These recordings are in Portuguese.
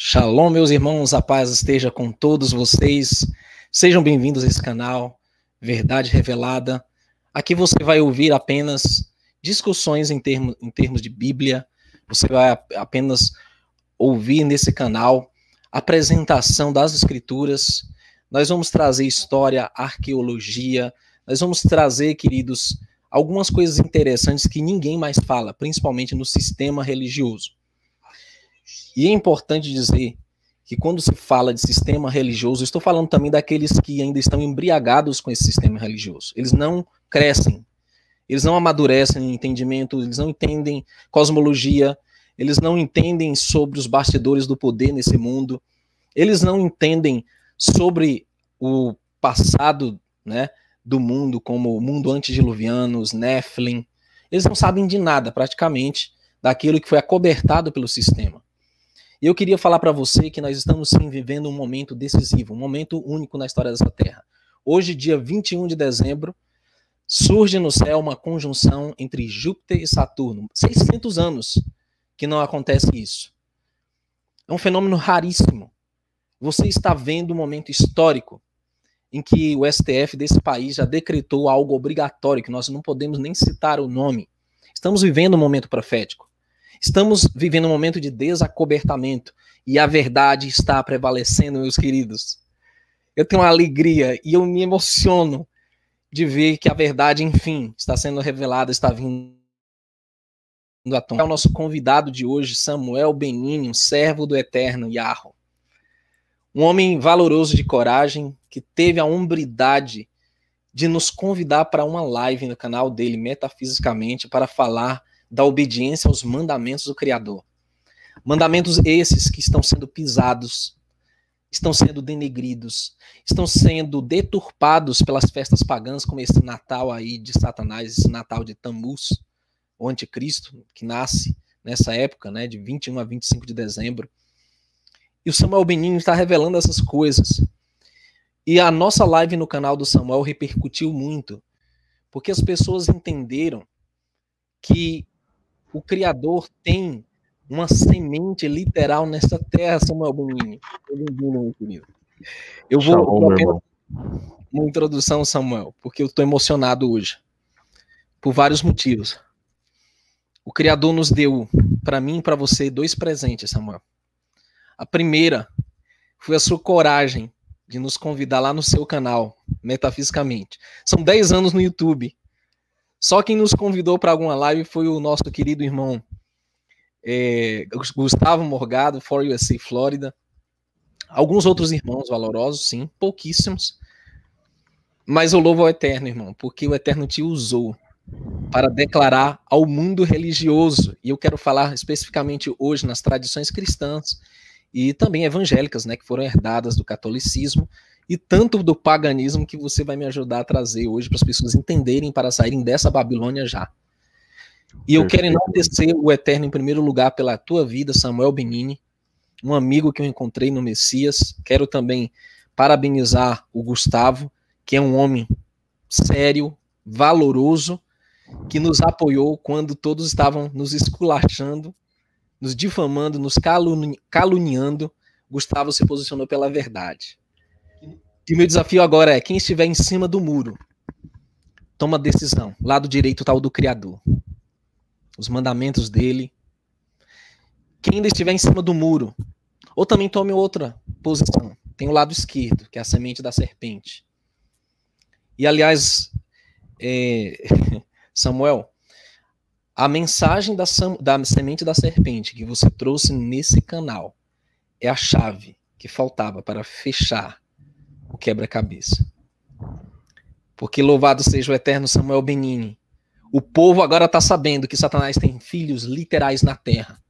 Shalom, meus irmãos, a paz esteja com todos vocês. Sejam bem-vindos a esse canal, Verdade Revelada. Aqui você vai ouvir apenas discussões em, termo, em termos de Bíblia, você vai apenas ouvir nesse canal apresentação das Escrituras. Nós vamos trazer história, arqueologia, nós vamos trazer, queridos, algumas coisas interessantes que ninguém mais fala, principalmente no sistema religioso. E é importante dizer que quando se fala de sistema religioso, estou falando também daqueles que ainda estão embriagados com esse sistema religioso. Eles não crescem, eles não amadurecem em entendimento, eles não entendem cosmologia, eles não entendem sobre os bastidores do poder nesse mundo, eles não entendem sobre o passado né, do mundo, como o mundo antediluviano, os Nephilim. Eles não sabem de nada, praticamente, daquilo que foi acobertado pelo sistema. E eu queria falar para você que nós estamos sim vivendo um momento decisivo, um momento único na história dessa terra. Hoje, dia 21 de dezembro, surge no céu uma conjunção entre Júpiter e Saturno. 600 anos que não acontece isso. É um fenômeno raríssimo. Você está vendo um momento histórico em que o STF desse país já decretou algo obrigatório, que nós não podemos nem citar o nome. Estamos vivendo um momento profético. Estamos vivendo um momento de desacobertamento e a verdade está prevalecendo, meus queridos. Eu tenho uma alegria e eu me emociono de ver que a verdade, enfim, está sendo revelada, está vindo à tona. É o nosso convidado de hoje, Samuel Benini, um servo do eterno Yahoo. Um homem valoroso de coragem, que teve a hombridade de nos convidar para uma live no canal dele, Metafisicamente, para falar da obediência aos mandamentos do Criador. Mandamentos esses que estão sendo pisados, estão sendo denegridos, estão sendo deturpados pelas festas pagãs, como esse Natal aí de Satanás, esse Natal de Tammuz, o anticristo, que nasce nessa época, né, de 21 a 25 de dezembro. E o Samuel Benini está revelando essas coisas. E a nossa live no canal do Samuel repercutiu muito, porque as pessoas entenderam que o Criador tem uma semente literal nessa terra, Samuel Bonini. Eu vou Shalom, apenas uma introdução, Samuel, porque eu estou emocionado hoje. Por vários motivos. O Criador nos deu, para mim e para você, dois presentes, Samuel. A primeira foi a sua coragem de nos convidar lá no seu canal, Metafisicamente. São 10 anos no YouTube. Só quem nos convidou para alguma live foi o nosso querido irmão é, Gustavo Morgado, For USA Flórida. Alguns outros irmãos valorosos, sim, pouquíssimos. Mas eu louvo ao Eterno, irmão, porque o Eterno te usou para declarar ao mundo religioso. E eu quero falar especificamente hoje nas tradições cristãs e também evangélicas, né, que foram herdadas do catolicismo e tanto do paganismo que você vai me ajudar a trazer hoje para as pessoas entenderem para saírem dessa Babilônia já. E eu quero enaltecer o Eterno em primeiro lugar pela tua vida, Samuel Benini, um amigo que eu encontrei no Messias. Quero também parabenizar o Gustavo, que é um homem sério, valoroso, que nos apoiou quando todos estavam nos esculachando, nos difamando, nos caluni caluniando. Gustavo se posicionou pela verdade. E o meu desafio agora é: quem estiver em cima do muro, toma decisão. Lado direito está o do Criador. Os mandamentos dele. Quem ainda estiver em cima do muro, ou também tome outra posição. Tem o lado esquerdo, que é a semente da serpente. E aliás, é, Samuel, a mensagem da, da semente da serpente que você trouxe nesse canal é a chave que faltava para fechar o quebra-cabeça. Porque louvado seja o eterno Samuel Benini. O povo agora está sabendo que Satanás tem filhos literais na terra.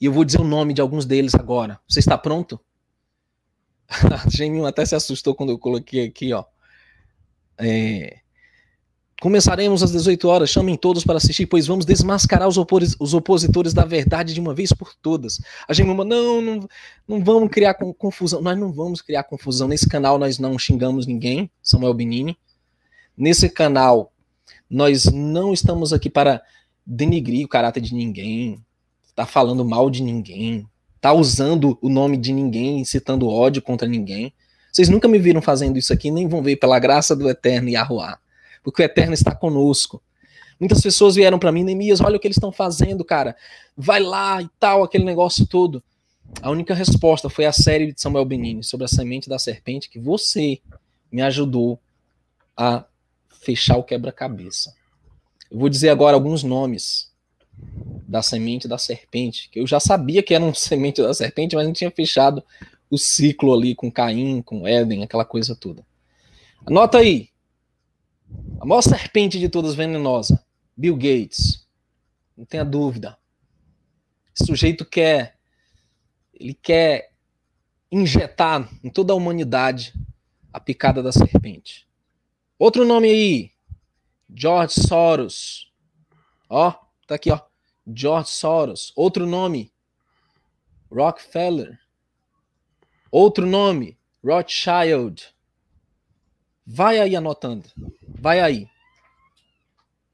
E eu vou dizer o nome de alguns deles agora. Você está pronto? Geminho até se assustou quando eu coloquei aqui, ó. É, Começaremos às 18 horas, chamem todos para assistir, pois vamos desmascarar os, opos os opositores da verdade de uma vez por todas. A gente não, não, não vamos criar confusão. Nós não vamos criar confusão. Nesse canal nós não xingamos ninguém, Samuel Benini. Nesse canal nós não estamos aqui para denigrir o caráter de ninguém, tá falando mal de ninguém. tá usando o nome de ninguém, citando ódio contra ninguém. Vocês nunca me viram fazendo isso aqui, nem vão ver pela graça do Eterno Yahuwah, porque o Eterno está conosco. Muitas pessoas vieram para mim, Neemias, olha o que eles estão fazendo, cara. Vai lá e tal, aquele negócio todo. A única resposta foi a série de Samuel Benini sobre a semente da serpente que você me ajudou a fechar o quebra-cabeça. Eu vou dizer agora alguns nomes da semente da serpente, que eu já sabia que era um semente da serpente, mas não tinha fechado o ciclo ali com Caim, com Éden, aquela coisa toda. Anota aí. A maior serpente de todas venenosa, Bill Gates. Não tenha dúvida. Esse sujeito quer ele quer injetar em toda a humanidade a picada da serpente. Outro nome aí, George Soros. Ó, tá aqui, ó. George Soros. Outro nome, Rockefeller. Outro nome, Rothschild. Vai aí anotando. Vai aí.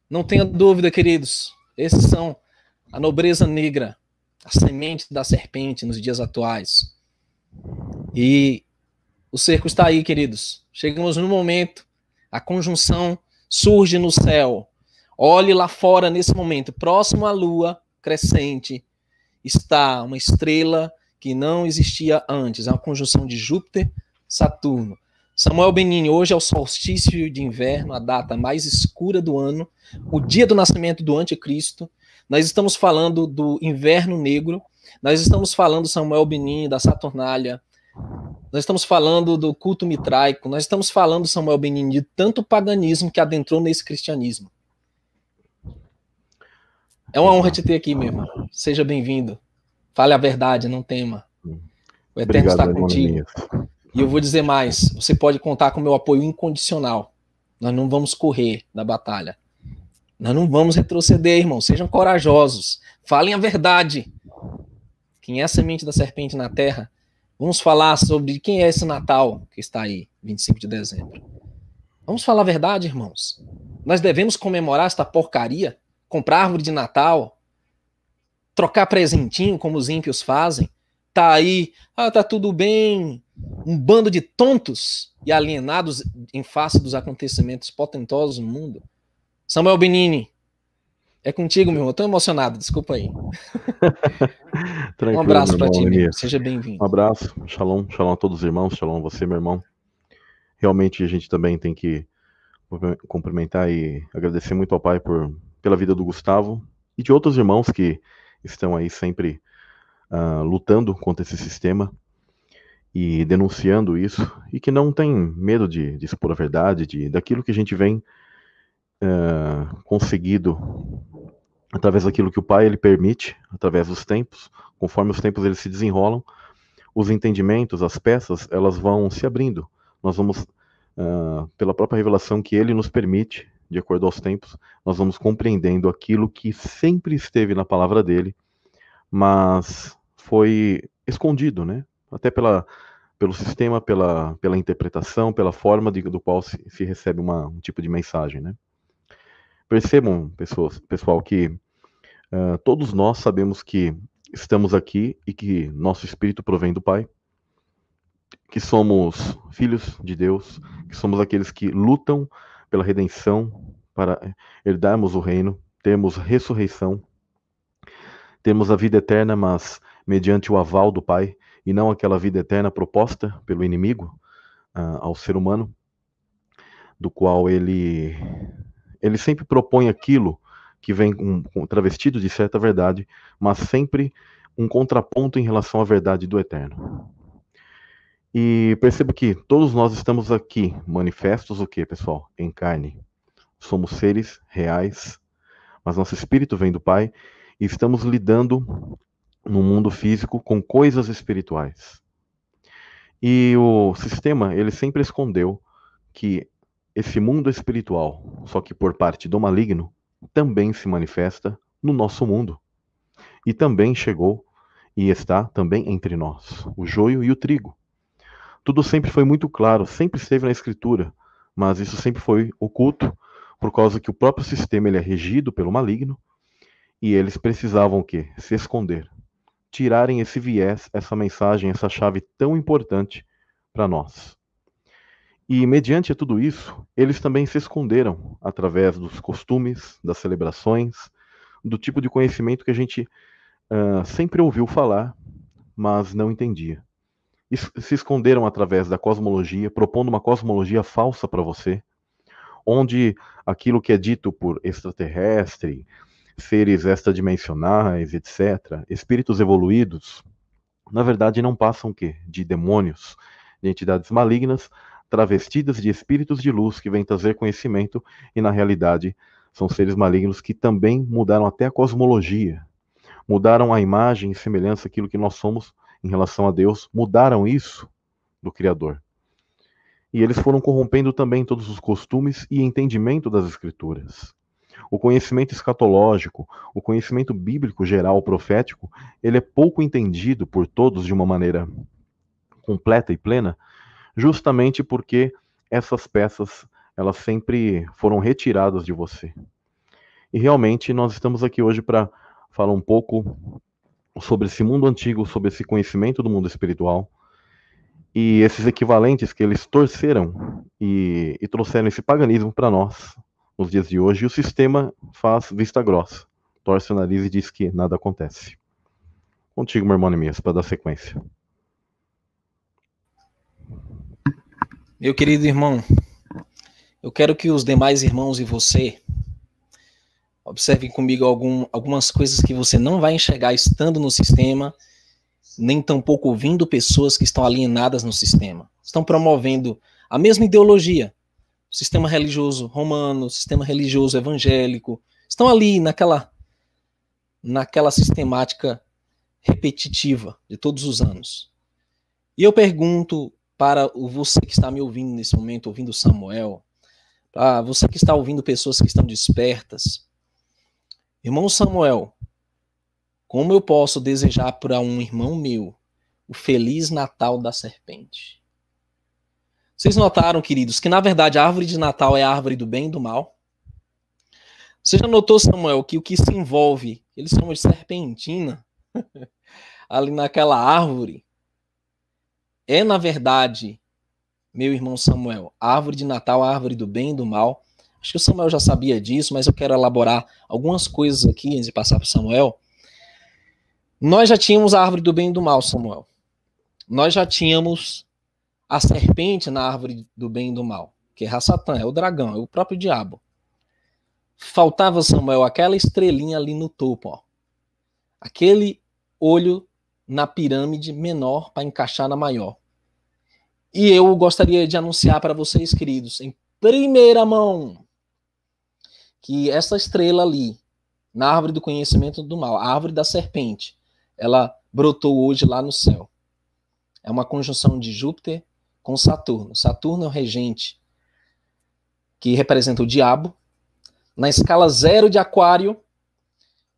Não tenha dúvida, queridos. Esses são a nobreza negra a semente da serpente nos dias atuais. E o cerco está aí, queridos. Chegamos no momento, a conjunção surge no céu. Olhe lá fora nesse momento, próximo à lua crescente, está uma estrela que não existia antes, é uma conjunção de Júpiter, Saturno. Samuel Benini, hoje é o solstício de inverno, a data mais escura do ano, o dia do nascimento do anticristo, nós estamos falando do inverno negro, nós estamos falando Samuel Benin, da Saturnália, nós estamos falando do culto mitraico, nós estamos falando, Samuel Benin, de tanto paganismo que adentrou nesse cristianismo. É uma honra te ter aqui, meu irmão. Seja bem-vindo. Fale a verdade, não tema. O Eterno Obrigado, está contigo. E eu vou dizer mais: você pode contar com meu apoio incondicional. Nós não vamos correr da batalha. Nós não vamos retroceder, irmão. Sejam corajosos. Falem a verdade. Quem é a semente da serpente na terra? Vamos falar sobre quem é esse Natal que está aí, 25 de dezembro. Vamos falar a verdade, irmãos. Nós devemos comemorar esta porcaria? Comprar árvore de Natal? Trocar presentinho como os ímpios fazem? Tá aí, ah, tá tudo bem. Um bando de tontos e alienados em face dos acontecimentos potentosos no mundo. Samuel Benini, é contigo, meu irmão. Eu tô emocionado, desculpa aí. um abraço para ti, meu. seja bem-vindo. Um abraço, shalom, shalom a todos os irmãos, shalom a você, meu irmão. Realmente a gente também tem que cumprimentar e agradecer muito ao Pai por, pela vida do Gustavo e de outros irmãos que estão aí sempre uh, lutando contra esse sistema e denunciando isso e que não tem medo de, de expor a verdade, de daquilo que a gente vem é, conseguido através daquilo que o Pai ele permite, através dos tempos, conforme os tempos eles se desenrolam, os entendimentos, as peças, elas vão se abrindo. Nós vamos, uh, pela própria revelação que Ele nos permite, de acordo aos tempos, nós vamos compreendendo aquilo que sempre esteve na palavra dele, mas foi escondido, né? Até pela, pelo sistema, pela, pela interpretação, pela forma de, do qual se, se recebe uma, um tipo de mensagem, né? Percebam, pessoas, pessoal, que uh, todos nós sabemos que estamos aqui e que nosso espírito provém do Pai, que somos filhos de Deus, que somos aqueles que lutam pela redenção para herdarmos o reino, temos ressurreição, temos a vida eterna, mas mediante o aval do Pai, e não aquela vida eterna proposta pelo inimigo uh, ao ser humano, do qual ele ele sempre propõe aquilo que vem com, com, travestido de certa verdade, mas sempre um contraponto em relação à verdade do eterno. E perceba que todos nós estamos aqui manifestos o que, pessoal? Em carne. Somos seres reais, mas nosso espírito vem do Pai e estamos lidando no mundo físico com coisas espirituais. E o sistema, ele sempre escondeu que esse mundo espiritual, só que por parte do maligno, também se manifesta no nosso mundo. E também chegou e está também entre nós, o joio e o trigo. Tudo sempre foi muito claro, sempre esteve na escritura, mas isso sempre foi oculto por causa que o próprio sistema ele é regido pelo maligno e eles precisavam o quê? Se esconder. Tirarem esse viés, essa mensagem, essa chave tão importante para nós. E, mediante tudo isso, eles também se esconderam através dos costumes, das celebrações, do tipo de conhecimento que a gente uh, sempre ouviu falar, mas não entendia. E se esconderam através da cosmologia, propondo uma cosmologia falsa para você, onde aquilo que é dito por extraterrestre, seres extradimensionais, etc., espíritos evoluídos, na verdade não passam o quê? De demônios, de entidades malignas, travestidas de espíritos de luz que vêm trazer conhecimento e na realidade são seres malignos que também mudaram até a cosmologia, mudaram a imagem e semelhança aquilo que nós somos em relação a Deus, mudaram isso do Criador. E eles foram corrompendo também todos os costumes e entendimento das Escrituras. O conhecimento escatológico, o conhecimento bíblico geral profético, ele é pouco entendido por todos de uma maneira completa e plena, justamente porque essas peças elas sempre foram retiradas de você. E realmente nós estamos aqui hoje para falar um pouco sobre esse mundo antigo, sobre esse conhecimento do mundo espiritual e esses equivalentes que eles torceram e, e trouxeram esse paganismo para nós nos dias de hoje. O sistema faz vista grossa, torce o nariz e diz que nada acontece. Contigo, meu irmão Nemias, para dar sequência. Meu querido irmão, eu quero que os demais irmãos e você observem comigo algum, algumas coisas que você não vai enxergar estando no sistema, nem tampouco ouvindo pessoas que estão alienadas no sistema. Estão promovendo a mesma ideologia, sistema religioso romano, sistema religioso evangélico, estão ali naquela naquela sistemática repetitiva de todos os anos. E eu pergunto para você que está me ouvindo nesse momento, ouvindo Samuel, para você que está ouvindo pessoas que estão despertas. Irmão Samuel, como eu posso desejar para um irmão meu o feliz Natal da serpente? Vocês notaram, queridos, que na verdade a árvore de Natal é a árvore do bem e do mal? Você já notou, Samuel, que o que se envolve, eles chamam de serpentina, ali naquela árvore, é, na verdade, meu irmão Samuel, a árvore de Natal, a árvore do bem e do mal. Acho que o Samuel já sabia disso, mas eu quero elaborar algumas coisas aqui antes de passar para o Samuel. Nós já tínhamos a árvore do bem e do mal, Samuel. Nós já tínhamos a serpente na árvore do bem e do mal, que é Satã, é o dragão, é o próprio diabo. Faltava, Samuel, aquela estrelinha ali no topo, ó. Aquele olho na pirâmide menor para encaixar na maior. E eu gostaria de anunciar para vocês, queridos, em primeira mão, que essa estrela ali, na árvore do conhecimento do mal, a árvore da serpente, ela brotou hoje lá no céu. É uma conjunção de Júpiter com Saturno. Saturno é o regente que representa o diabo. Na escala zero de Aquário,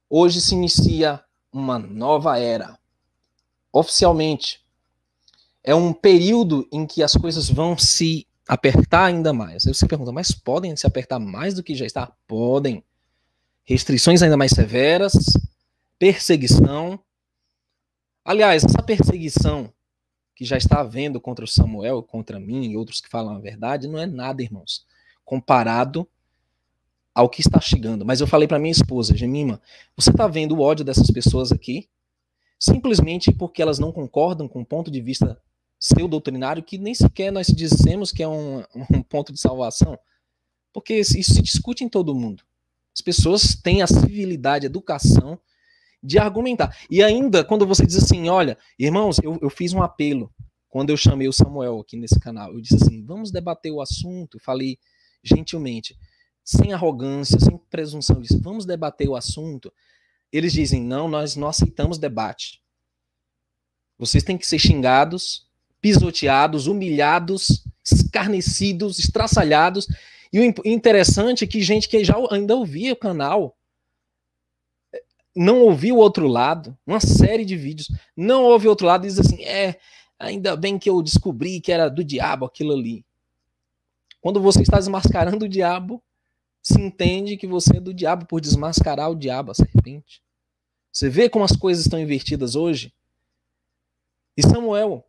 hoje se inicia uma nova era oficialmente, é um período em que as coisas vão se apertar ainda mais. Aí você pergunta, mas podem se apertar mais do que já está? Podem. Restrições ainda mais severas, perseguição. Aliás, essa perseguição que já está havendo contra o Samuel, contra mim e outros que falam a verdade, não é nada, irmãos, comparado ao que está chegando. Mas eu falei para minha esposa, Gemima, você está vendo o ódio dessas pessoas aqui? simplesmente porque elas não concordam com o ponto de vista seu doutrinário, que nem sequer nós dissemos que é um, um ponto de salvação, porque isso se discute em todo mundo. As pessoas têm a civilidade, a educação de argumentar. E ainda, quando você diz assim, olha, irmãos, eu, eu fiz um apelo quando eu chamei o Samuel aqui nesse canal. Eu disse assim, vamos debater o assunto. Falei gentilmente, sem arrogância, sem presunção, disse, vamos debater o assunto eles dizem: não, nós não aceitamos debate. Vocês têm que ser xingados, pisoteados, humilhados, escarnecidos, estraçalhados. E o interessante é que gente que já ainda ouvia o canal não ouviu o outro lado, uma série de vídeos, não ouve o outro lado e diz assim: é, ainda bem que eu descobri que era do diabo aquilo ali. Quando você está desmascarando o diabo, se entende que você é do diabo por desmascarar o diabo, a serpente. Você vê como as coisas estão invertidas hoje? E Samuel,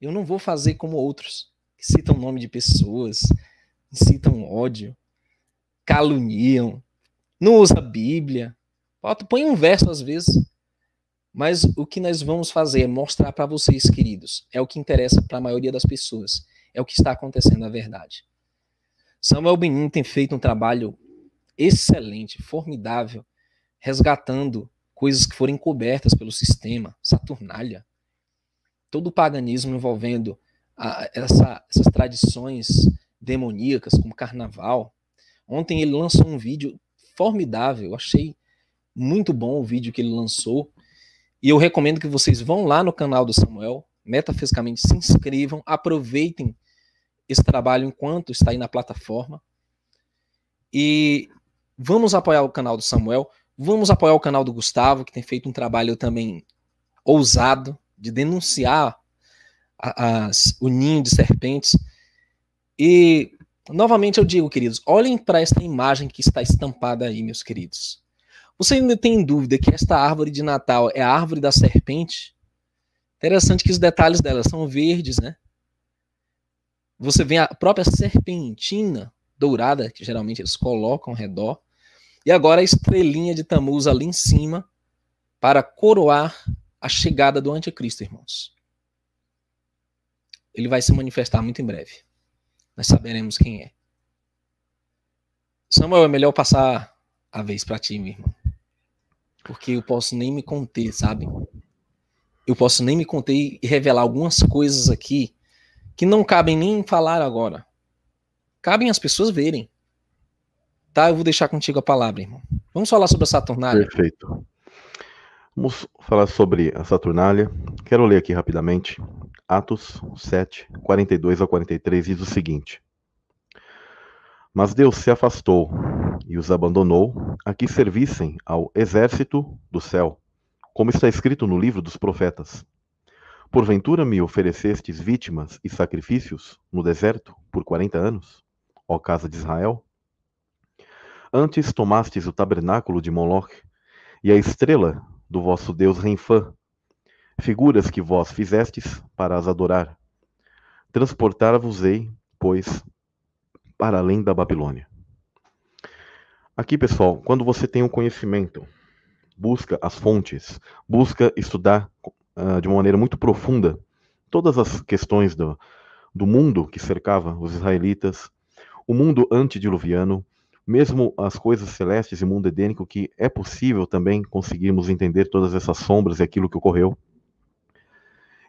eu não vou fazer como outros, que citam nome de pessoas, citam ódio, caluniam, não usa a Bíblia. Põe um verso às vezes. Mas o que nós vamos fazer é mostrar para vocês, queridos, é o que interessa para a maioria das pessoas, é o que está acontecendo na verdade. Samuel Benin tem feito um trabalho excelente, formidável, resgatando coisas que foram encobertas pelo sistema, Saturnália. Todo o paganismo envolvendo a, essa, essas tradições demoníacas, como carnaval. Ontem ele lançou um vídeo formidável, achei muito bom o vídeo que ele lançou. E eu recomendo que vocês vão lá no canal do Samuel, metafisicamente se inscrevam, aproveitem esse trabalho enquanto está aí na plataforma. E vamos apoiar o canal do Samuel, vamos apoiar o canal do Gustavo, que tem feito um trabalho também ousado de denunciar as, o ninho de serpentes. E, novamente, eu digo, queridos, olhem para esta imagem que está estampada aí, meus queridos. Você ainda tem dúvida que esta árvore de Natal é a árvore da serpente? Interessante que os detalhes dela são verdes, né? Você vê a própria serpentina dourada, que geralmente eles colocam ao redor. E agora a estrelinha de Tamuz ali em cima, para coroar a chegada do anticristo, irmãos. Ele vai se manifestar muito em breve. Nós saberemos quem é. Samuel, é melhor passar a vez para ti, meu irmão. Porque eu posso nem me conter, sabe? Eu posso nem me conter e revelar algumas coisas aqui que não cabem nem falar agora. Cabem as pessoas verem. Tá? Eu vou deixar contigo a palavra, irmão. Vamos falar sobre a Saturnália. Perfeito. Vamos falar sobre a Saturnália. Quero ler aqui rapidamente. Atos 7, 42 a 43 diz o seguinte: Mas Deus se afastou e os abandonou a que servissem ao exército do céu, como está escrito no livro dos profetas. Porventura me oferecestes vítimas e sacrifícios no deserto por quarenta anos, ó casa de Israel? Antes tomastes o tabernáculo de Moloch e a estrela do vosso Deus Renfã, figuras que vós fizestes para as adorar. Transportar-vos-ei, pois, para além da Babilônia. Aqui, pessoal, quando você tem um conhecimento, busca as fontes, busca estudar uh, de uma maneira muito profunda todas as questões do, do mundo que cercava os israelitas, o mundo antediluviano, mesmo as coisas celestes e mundo edênico, que é possível também conseguirmos entender todas essas sombras e aquilo que ocorreu.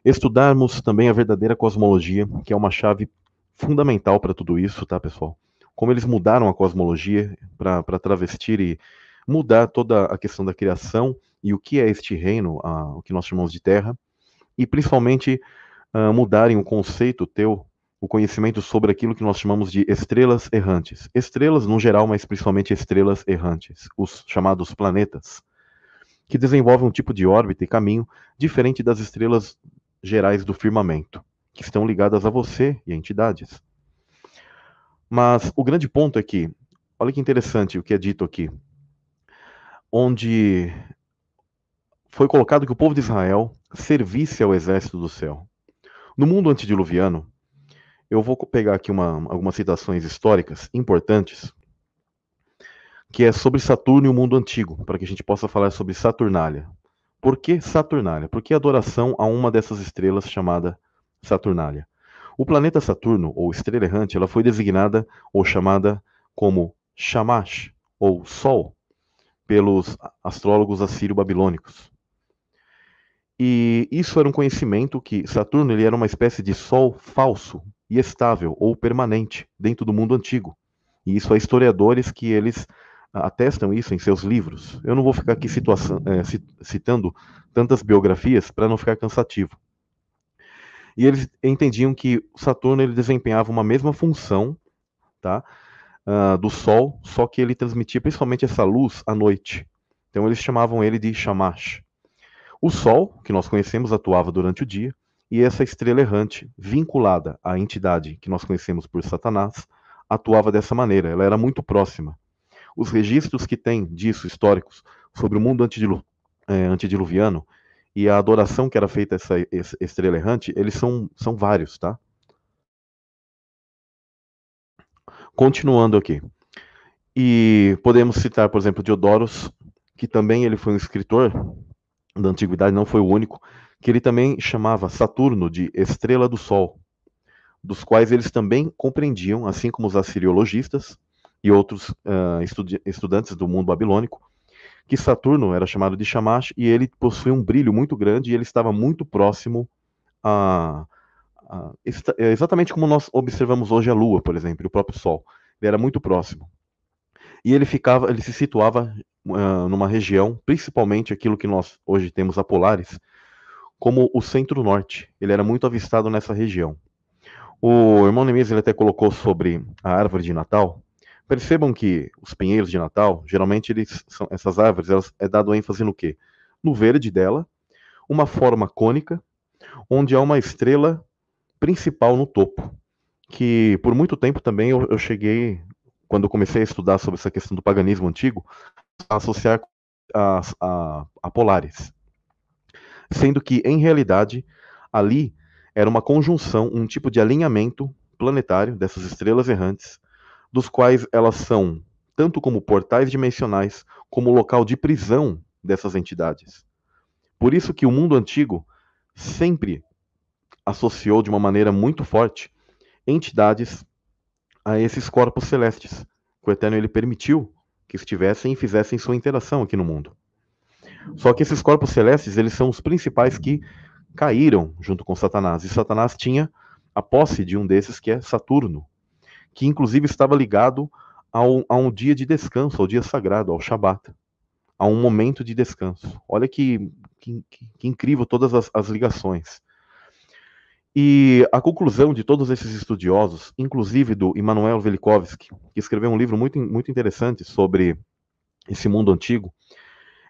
Estudarmos também a verdadeira cosmologia, que é uma chave fundamental para tudo isso, tá, pessoal? Como eles mudaram a cosmologia para travestir e mudar toda a questão da criação e o que é este reino, uh, o que nós chamamos de terra, e principalmente uh, mudarem o conceito teu, o conhecimento sobre aquilo que nós chamamos de estrelas errantes. Estrelas no geral, mas principalmente estrelas errantes, os chamados planetas, que desenvolvem um tipo de órbita e caminho diferente das estrelas gerais do firmamento, que estão ligadas a você e a entidades. Mas o grande ponto é que, olha que interessante o que é dito aqui, onde foi colocado que o povo de Israel servisse ao exército do céu. No mundo antediluviano, eu vou pegar aqui uma, algumas citações históricas importantes, que é sobre Saturno e o mundo antigo, para que a gente possa falar sobre Saturnália. Por que Saturnália? Por que adoração a uma dessas estrelas chamada Saturnália? O planeta Saturno, ou estrela errante, ela foi designada ou chamada como Shamash, ou Sol, pelos astrólogos assírio-babilônicos. E isso era um conhecimento que Saturno ele era uma espécie de sol falso e estável ou permanente dentro do mundo antigo. E isso há historiadores que eles atestam isso em seus livros. Eu não vou ficar aqui é, citando tantas biografias para não ficar cansativo. E eles entendiam que Saturno ele desempenhava uma mesma função, tá, uh, do Sol, só que ele transmitia principalmente essa luz à noite. Então eles chamavam ele de Shamash. O Sol, que nós conhecemos, atuava durante o dia, e essa estrela errante, vinculada à entidade que nós conhecemos por Satanás, atuava dessa maneira, ela era muito próxima. Os registros que tem disso, históricos, sobre o mundo é, antediluviano e a adoração que era feita a essa, estrela errante, eles são, são vários, tá? Continuando aqui. E podemos citar, por exemplo, Diodoros, que também ele foi um escritor da antiguidade, não foi o único, que ele também chamava Saturno de estrela do Sol, dos quais eles também compreendiam, assim como os assiriologistas e outros uh, estudantes do mundo babilônico, que Saturno era chamado de Shamash e ele possuía um brilho muito grande e ele estava muito próximo a, a, é exatamente como nós observamos hoje a Lua, por exemplo, o próprio Sol. Ele era muito próximo. E ele ficava, ele se situava uh, numa região, principalmente aquilo que nós hoje temos a Polaris, como o centro-norte. Ele era muito avistado nessa região. O irmão Neemias ele até colocou sobre a árvore de Natal. Percebam que os pinheiros de Natal, geralmente eles são, essas árvores, elas é dado ênfase no quê? No verde dela, uma forma cônica, onde há uma estrela principal no topo, que por muito tempo também eu, eu cheguei, quando eu comecei a estudar sobre essa questão do paganismo antigo, a associar a, a, a Polaris sendo que, em realidade, ali era uma conjunção, um tipo de alinhamento planetário dessas estrelas errantes, dos quais elas são tanto como portais dimensionais, como local de prisão dessas entidades. Por isso que o mundo antigo sempre associou de uma maneira muito forte entidades a esses corpos celestes, que o Eterno ele permitiu que estivessem e fizessem sua interação aqui no mundo. Só que esses corpos celestes, eles são os principais que caíram junto com Satanás. E Satanás tinha a posse de um desses, que é Saturno, que inclusive estava ligado ao, a um dia de descanso, ao dia sagrado, ao Shabat, a um momento de descanso. Olha que, que, que incrível todas as, as ligações. E a conclusão de todos esses estudiosos, inclusive do Immanuel Velikovsky, que escreveu um livro muito, muito interessante sobre esse mundo antigo,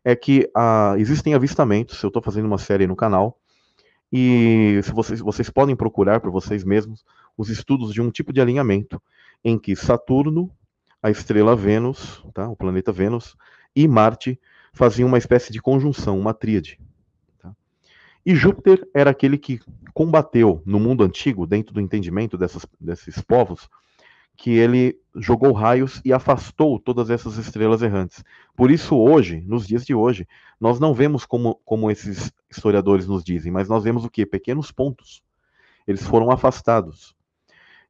é que ah, existem avistamentos, eu estou fazendo uma série no canal, e se vocês, vocês podem procurar por vocês mesmos os estudos de um tipo de alinhamento em que Saturno, a estrela Vênus, tá, o planeta Vênus, e Marte faziam uma espécie de conjunção, uma tríade. Tá? E Júpiter era aquele que combateu no mundo antigo, dentro do entendimento dessas, desses povos, que ele jogou raios e afastou todas essas estrelas errantes. Por isso, hoje, nos dias de hoje, nós não vemos como, como esses historiadores nos dizem, mas nós vemos o que? Pequenos pontos. Eles foram afastados.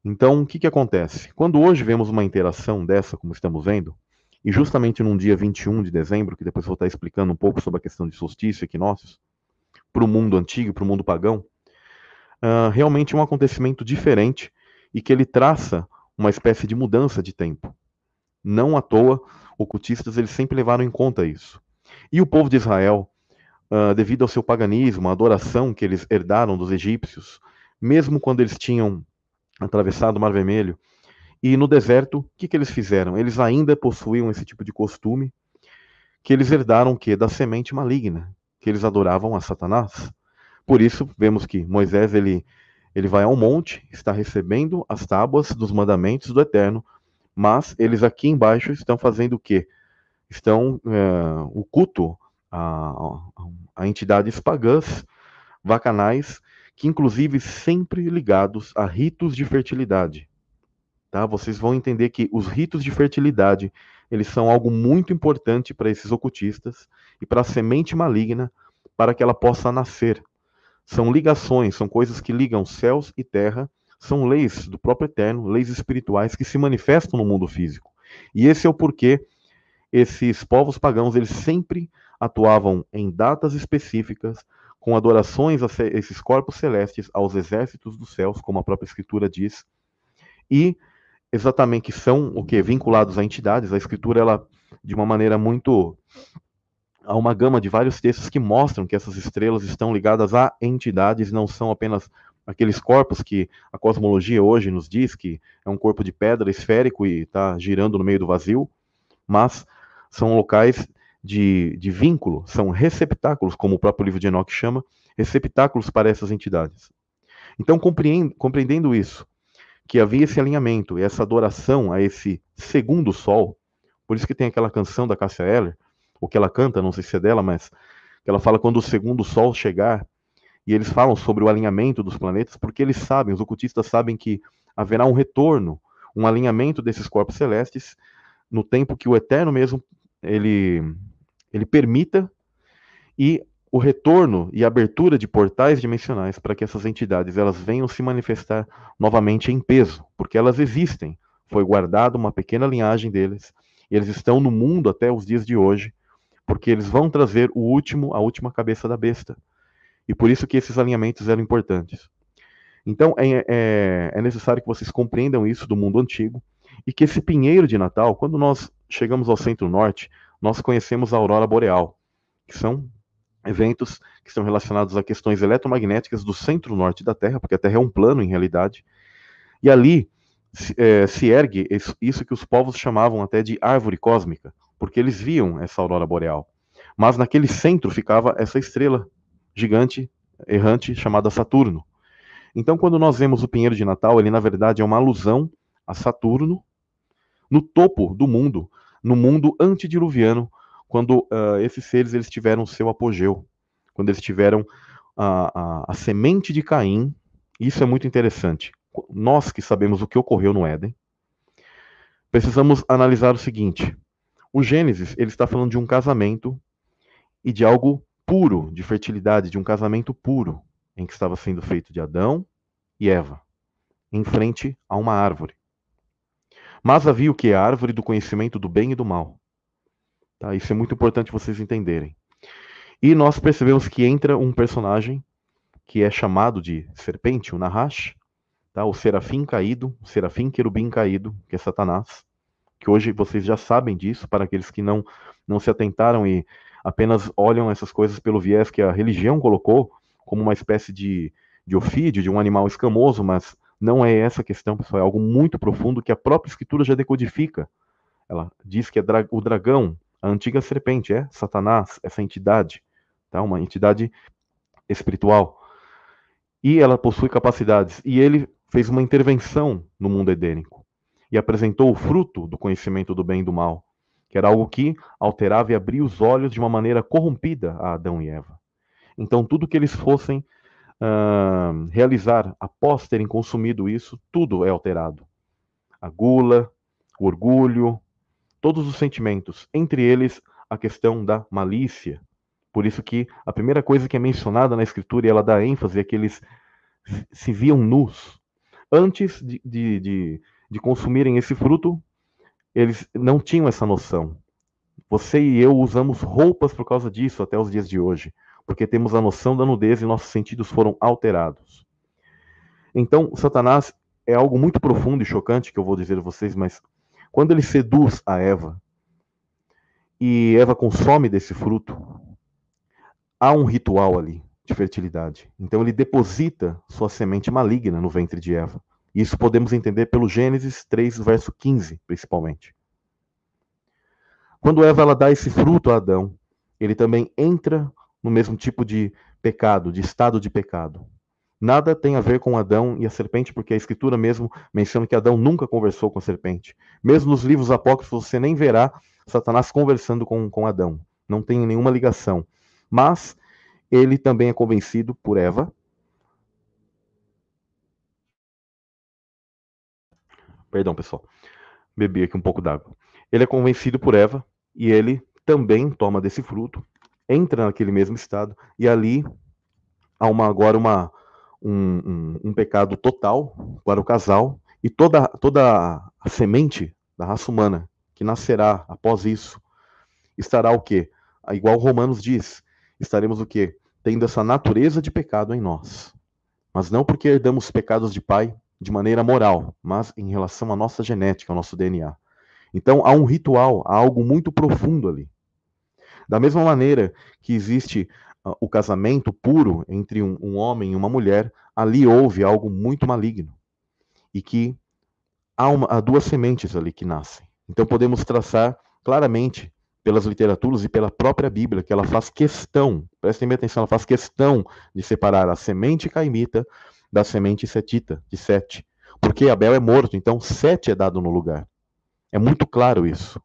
Então, o que, que acontece? Quando hoje vemos uma interação dessa, como estamos vendo, e justamente num dia 21 de dezembro, que depois vou estar explicando um pouco sobre a questão de solstício e equinócios, para o mundo antigo, para o mundo pagão, uh, realmente é um acontecimento diferente e que ele traça uma espécie de mudança de tempo. Não à toa, ocultistas eles sempre levaram em conta isso. E o povo de Israel, uh, devido ao seu paganismo, a adoração que eles herdaram dos egípcios, mesmo quando eles tinham atravessado o Mar Vermelho, e no deserto, o que, que eles fizeram? Eles ainda possuíam esse tipo de costume, que eles herdaram que da semente maligna, que eles adoravam a Satanás. Por isso, vemos que Moisés ele ele vai ao monte, está recebendo as tábuas dos mandamentos do Eterno, mas eles aqui embaixo estão fazendo o quê? Estão é, o culto a, a, a entidades pagãs, vacanais, que inclusive sempre ligados a ritos de fertilidade. Tá? Vocês vão entender que os ritos de fertilidade eles são algo muito importante para esses ocultistas e para a semente maligna, para que ela possa nascer. São ligações, são coisas que ligam céus e terra, são leis do próprio Eterno, leis espirituais que se manifestam no mundo físico. E esse é o porquê esses povos pagãos eles sempre atuavam em datas específicas, com adorações a esses corpos celestes, aos exércitos dos céus, como a própria Escritura diz, e exatamente são o que vinculados a entidades. A Escritura ela de uma maneira muito há uma gama de vários textos que mostram que essas estrelas estão ligadas a entidades, não são apenas aqueles corpos que a cosmologia hoje nos diz que é um corpo de pedra esférico e está girando no meio do vazio, mas são locais de, de vínculo, são receptáculos, como o próprio livro de Enoch chama, receptáculos para essas entidades. Então, compreendendo isso, que havia esse alinhamento e essa adoração a esse segundo sol, por isso que tem aquela canção da Cássia Eller, o que ela canta, não sei se é dela, mas que ela fala quando o segundo sol chegar, e eles falam sobre o alinhamento dos planetas, porque eles sabem, os ocultistas sabem que haverá um retorno, um alinhamento desses corpos celestes no tempo que o eterno mesmo ele ele permita e o retorno e abertura de portais dimensionais para que essas entidades elas venham se manifestar novamente em peso, porque elas existem. Foi guardada uma pequena linhagem deles, eles estão no mundo até os dias de hoje, porque eles vão trazer o último, a última cabeça da besta. E por isso que esses alinhamentos eram importantes. Então é, é, é necessário que vocês compreendam isso do mundo antigo e que esse pinheiro de Natal, quando nós chegamos ao centro-norte, nós conhecemos a aurora boreal, que são eventos que estão relacionados a questões eletromagnéticas do centro-norte da Terra, porque a Terra é um plano em realidade, e ali se, é, se ergue isso que os povos chamavam até de árvore cósmica, porque eles viam essa aurora boreal. Mas naquele centro ficava essa estrela gigante, errante, chamada Saturno. Então, quando nós vemos o pinheiro de Natal, ele na verdade é uma alusão a Saturno no topo do mundo, no mundo antediluviano, quando uh, esses seres eles tiveram seu apogeu, quando eles tiveram a, a, a semente de Caim. Isso é muito interessante. Nós que sabemos o que ocorreu no Éden, precisamos analisar o seguinte: o Gênesis ele está falando de um casamento e de algo puro, de fertilidade, de um casamento puro, em que estava sendo feito de Adão e Eva, em frente a uma árvore. Mas havia o que? A árvore do conhecimento do bem e do mal. Tá? Isso é muito importante vocês entenderem. E nós percebemos que entra um personagem que é chamado de serpente, o Nahash, tá? o serafim caído, o serafim querubim caído, que é Satanás, que hoje vocês já sabem disso, para aqueles que não, não se atentaram e apenas olham essas coisas pelo viés que a religião colocou, como uma espécie de, de ofídio, de um animal escamoso, mas não é essa a questão, pessoal, é algo muito profundo que a própria escritura já decodifica. Ela diz que é dra o dragão, a antiga serpente é Satanás, essa entidade, tá? Uma entidade espiritual. E ela possui capacidades. E ele fez uma intervenção no mundo edênico e apresentou o fruto do conhecimento do bem e do mal, que era algo que alterava e abria os olhos de uma maneira corrompida a Adão e Eva. Então, tudo que eles fossem realizar após terem consumido isso, tudo é alterado. A gula, o orgulho, todos os sentimentos, entre eles a questão da malícia. Por isso que a primeira coisa que é mencionada na Escritura, e ela dá ênfase, é que eles se viam nus. Antes de, de, de, de consumirem esse fruto, eles não tinham essa noção. Você e eu usamos roupas por causa disso até os dias de hoje, porque temos a noção da nudez e nossos sentidos foram alterados. Então, Satanás é algo muito profundo e chocante que eu vou dizer a vocês, mas quando ele seduz a Eva e Eva consome desse fruto, há um ritual ali de fertilidade. Então ele deposita sua semente maligna no ventre de Eva. Isso podemos entender pelo Gênesis 3, verso 15, principalmente. Quando Eva ela dá esse fruto a Adão, ele também entra no mesmo tipo de pecado, de estado de pecado. Nada tem a ver com Adão e a serpente, porque a Escritura mesmo menciona que Adão nunca conversou com a serpente. Mesmo nos livros apócrifos, você nem verá Satanás conversando com, com Adão. Não tem nenhuma ligação. Mas ele também é convencido por Eva. Perdão, pessoal. Bebi aqui um pouco d'água. Ele é convencido por Eva e ele também toma desse fruto, entra naquele mesmo estado e ali há uma agora uma um, um, um pecado total para o casal e toda, toda a semente da raça humana que nascerá após isso estará o quê? Igual Romanos diz, estaremos o quê? Tendo essa natureza de pecado em nós. Mas não porque herdamos pecados de pai de maneira moral, mas em relação à nossa genética, ao nosso DNA. Então há um ritual, há algo muito profundo ali. Da mesma maneira que existe o casamento puro entre um, um homem e uma mulher, ali houve algo muito maligno. E que há, uma, há duas sementes ali que nascem. Então podemos traçar claramente pelas literaturas e pela própria Bíblia, que ela faz questão, prestem bem atenção, ela faz questão de separar a semente caimita da semente setita, de Sete. Porque Abel é morto, então Sete é dado no lugar. É muito claro isso.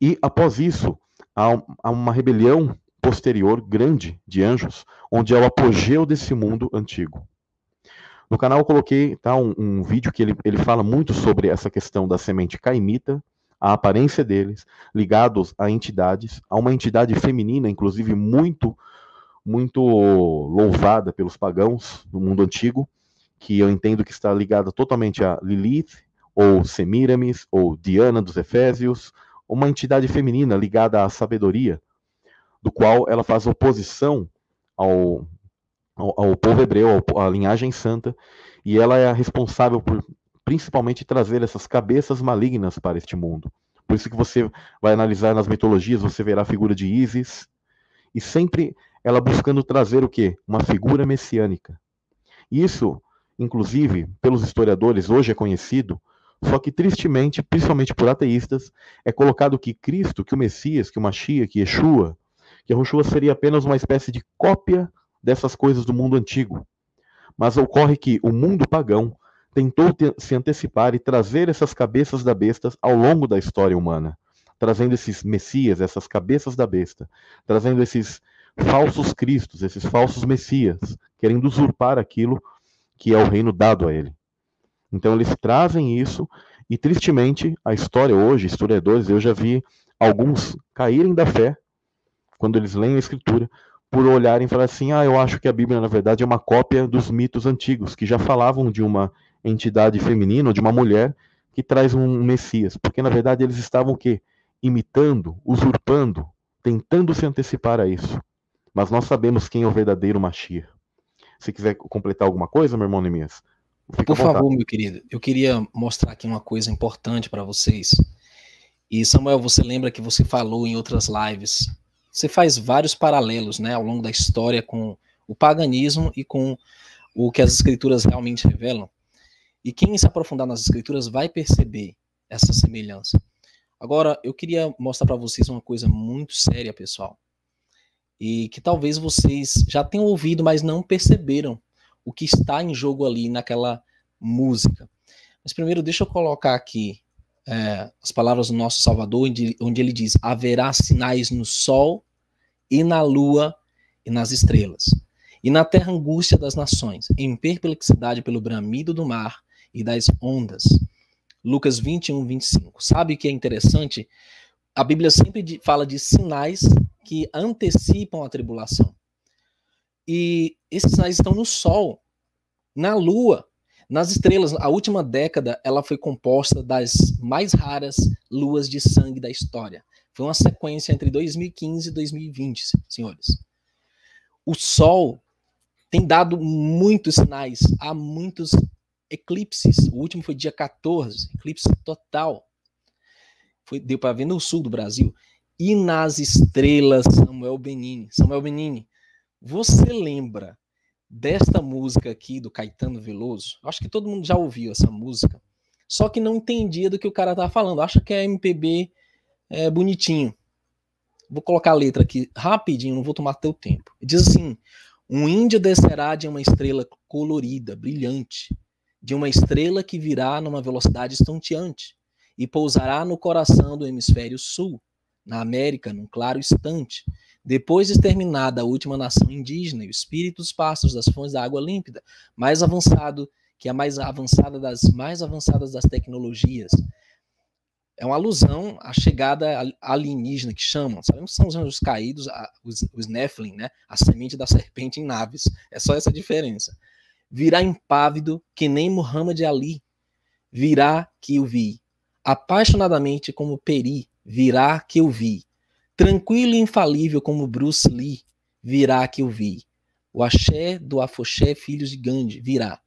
E após isso, há, uma rebelião posterior grande de anjos, onde é o apogeu desse mundo antigo. No canal eu coloquei tá, um, um vídeo que ele, ele fala muito sobre essa questão da semente caimita, a aparência deles, ligados a entidades, a uma entidade feminina, inclusive muito, muito louvada pelos pagãos no mundo antigo, que eu entendo que está ligada totalmente a Lilith, ou Semiramis, ou Diana dos Efésios, uma entidade feminina ligada à sabedoria, do qual ela faz oposição ao ao, ao povo hebreu, à linhagem santa, e ela é a responsável por principalmente trazer essas cabeças malignas para este mundo. Por isso que você vai analisar nas mitologias, você verá a figura de Ísis, e sempre ela buscando trazer o quê? Uma figura messiânica. Isso, inclusive, pelos historiadores, hoje é conhecido, só que tristemente, principalmente por ateístas, é colocado que Cristo, que o Messias, que o Machia, que Yeshua, que Yeshua seria apenas uma espécie de cópia dessas coisas do mundo antigo. Mas ocorre que o mundo pagão tentou te se antecipar e trazer essas cabeças da besta ao longo da história humana, trazendo esses messias, essas cabeças da besta, trazendo esses falsos cristos, esses falsos messias, querendo usurpar aquilo que é o reino dado a ele. Então eles trazem isso e tristemente a história hoje, historiadores, eu já vi alguns caírem da fé quando eles leem a escritura, por olharem e falar assim: ah, eu acho que a Bíblia, na verdade, é uma cópia dos mitos antigos, que já falavam de uma entidade feminina, ou de uma mulher, que traz um Messias. Porque, na verdade, eles estavam o quê? Imitando, usurpando, tentando se antecipar a isso. Mas nós sabemos quem é o verdadeiro Machia. Se quiser completar alguma coisa, meu irmão Nemias. Por favor, meu querido, eu queria mostrar aqui uma coisa importante para vocês. E Samuel, você lembra que você falou em outras lives você faz vários paralelos né, ao longo da história com o paganismo e com o que as escrituras realmente revelam. E quem se aprofundar nas escrituras vai perceber essa semelhança. Agora, eu queria mostrar para vocês uma coisa muito séria, pessoal. E que talvez vocês já tenham ouvido, mas não perceberam o que está em jogo ali naquela música. Mas primeiro, deixa eu colocar aqui é, as palavras do nosso Salvador, onde, onde ele diz: haverá sinais no sol e na lua e nas estrelas, e na terra angústia das nações, em perplexidade pelo bramido do mar e das ondas. Lucas 21, 25. Sabe o que é interessante? A Bíblia sempre fala de sinais que antecipam a tribulação. E esses sinais estão no sol, na lua, nas estrelas, a última década ela foi composta das mais raras luas de sangue da história. Foi uma sequência entre 2015 e 2020, senhores. O Sol tem dado muitos sinais, há muitos eclipses. O último foi dia 14, eclipse total. Foi, deu para ver no sul do Brasil. E nas estrelas, Samuel Benini. Samuel Benini, você lembra desta música aqui do Caetano Veloso, acho que todo mundo já ouviu essa música, só que não entendia do que o cara tá falando, acha que é MPB é, bonitinho. Vou colocar a letra aqui rapidinho, não vou tomar teu tempo. Diz assim: Um índio descerá de uma estrela colorida, brilhante, de uma estrela que virá numa velocidade estonteante e pousará no coração do hemisfério sul, na América, num claro instante depois de exterminada a última nação indígena e o espírito dos pássaros das fontes da água límpida, mais avançado que a mais avançada das mais avançadas das tecnologias. É uma alusão à chegada alienígena que chamam. Sabemos que são os anjos caídos, os, os Nephilim, né? A semente da serpente em naves. É só essa diferença. Virá impávido que nem Muhammad Ali. Virá que eu vi. Apaixonadamente como Peri. Virá que eu vi Tranquilo e infalível como Bruce Lee, virá que eu vi. O axé do afoxé, filhos de Gandhi, virá.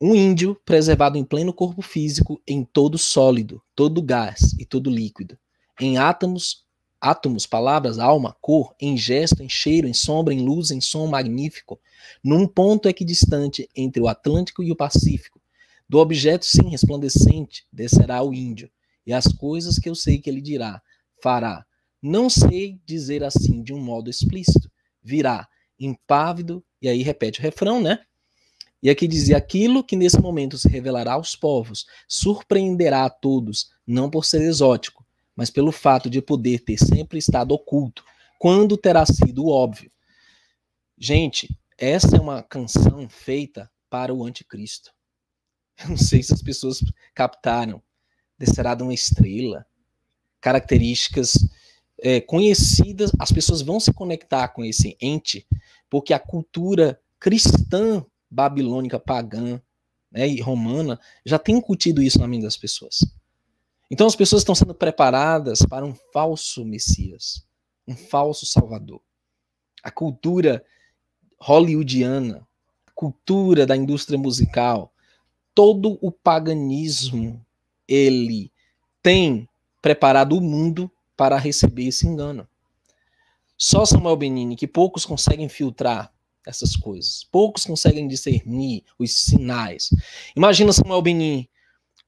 Um índio preservado em pleno corpo físico, em todo sólido, todo gás e todo líquido. Em átomos, átomos, palavras, alma, cor, em gesto, em cheiro, em sombra, em luz, em som magnífico, num ponto equidistante entre o Atlântico e o Pacífico. Do objeto sim resplandecente descerá o índio, e as coisas que eu sei que ele dirá, fará. Não sei dizer assim de um modo explícito. Virá impávido, e aí repete o refrão, né? E aqui dizia: aquilo que nesse momento se revelará aos povos, surpreenderá a todos, não por ser exótico, mas pelo fato de poder ter sempre estado oculto, quando terá sido óbvio. Gente, essa é uma canção feita para o anticristo. Eu não sei se as pessoas captaram. Descerá de uma estrela, características é, conhecidas, as pessoas vão se conectar com esse ente, porque a cultura cristã babilônica pagã né, e romana já tem incutido isso na mente das pessoas. Então as pessoas estão sendo preparadas para um falso Messias, um falso Salvador. A cultura hollywoodiana, a cultura da indústria musical, todo o paganismo, ele tem preparado o mundo para receber esse engano. Só Samuel Benini, que poucos conseguem filtrar essas coisas, poucos conseguem discernir os sinais. Imagina Samuel Benini,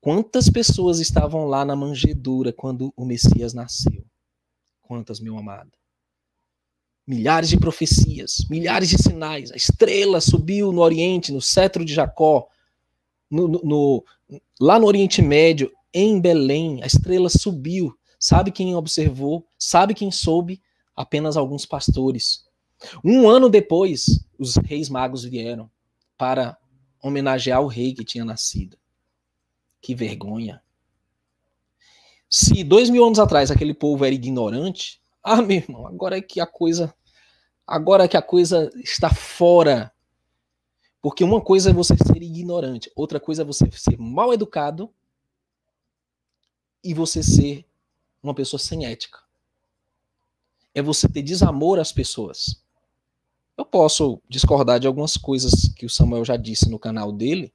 quantas pessoas estavam lá na manjedoura quando o Messias nasceu? Quantas, meu amado? Milhares de profecias, milhares de sinais. A estrela subiu no Oriente, no cetro de Jacó, no, no, lá no Oriente Médio, em Belém, a estrela subiu. Sabe quem observou? Sabe quem soube? Apenas alguns pastores. Um ano depois, os reis magos vieram para homenagear o rei que tinha nascido. Que vergonha. Se dois mil anos atrás aquele povo era ignorante, ah, meu irmão, agora é que a coisa. Agora é que a coisa está fora. Porque uma coisa é você ser ignorante, outra coisa é você ser mal educado e você ser uma pessoa sem ética. É você ter desamor às pessoas. Eu posso discordar de algumas coisas que o Samuel já disse no canal dele,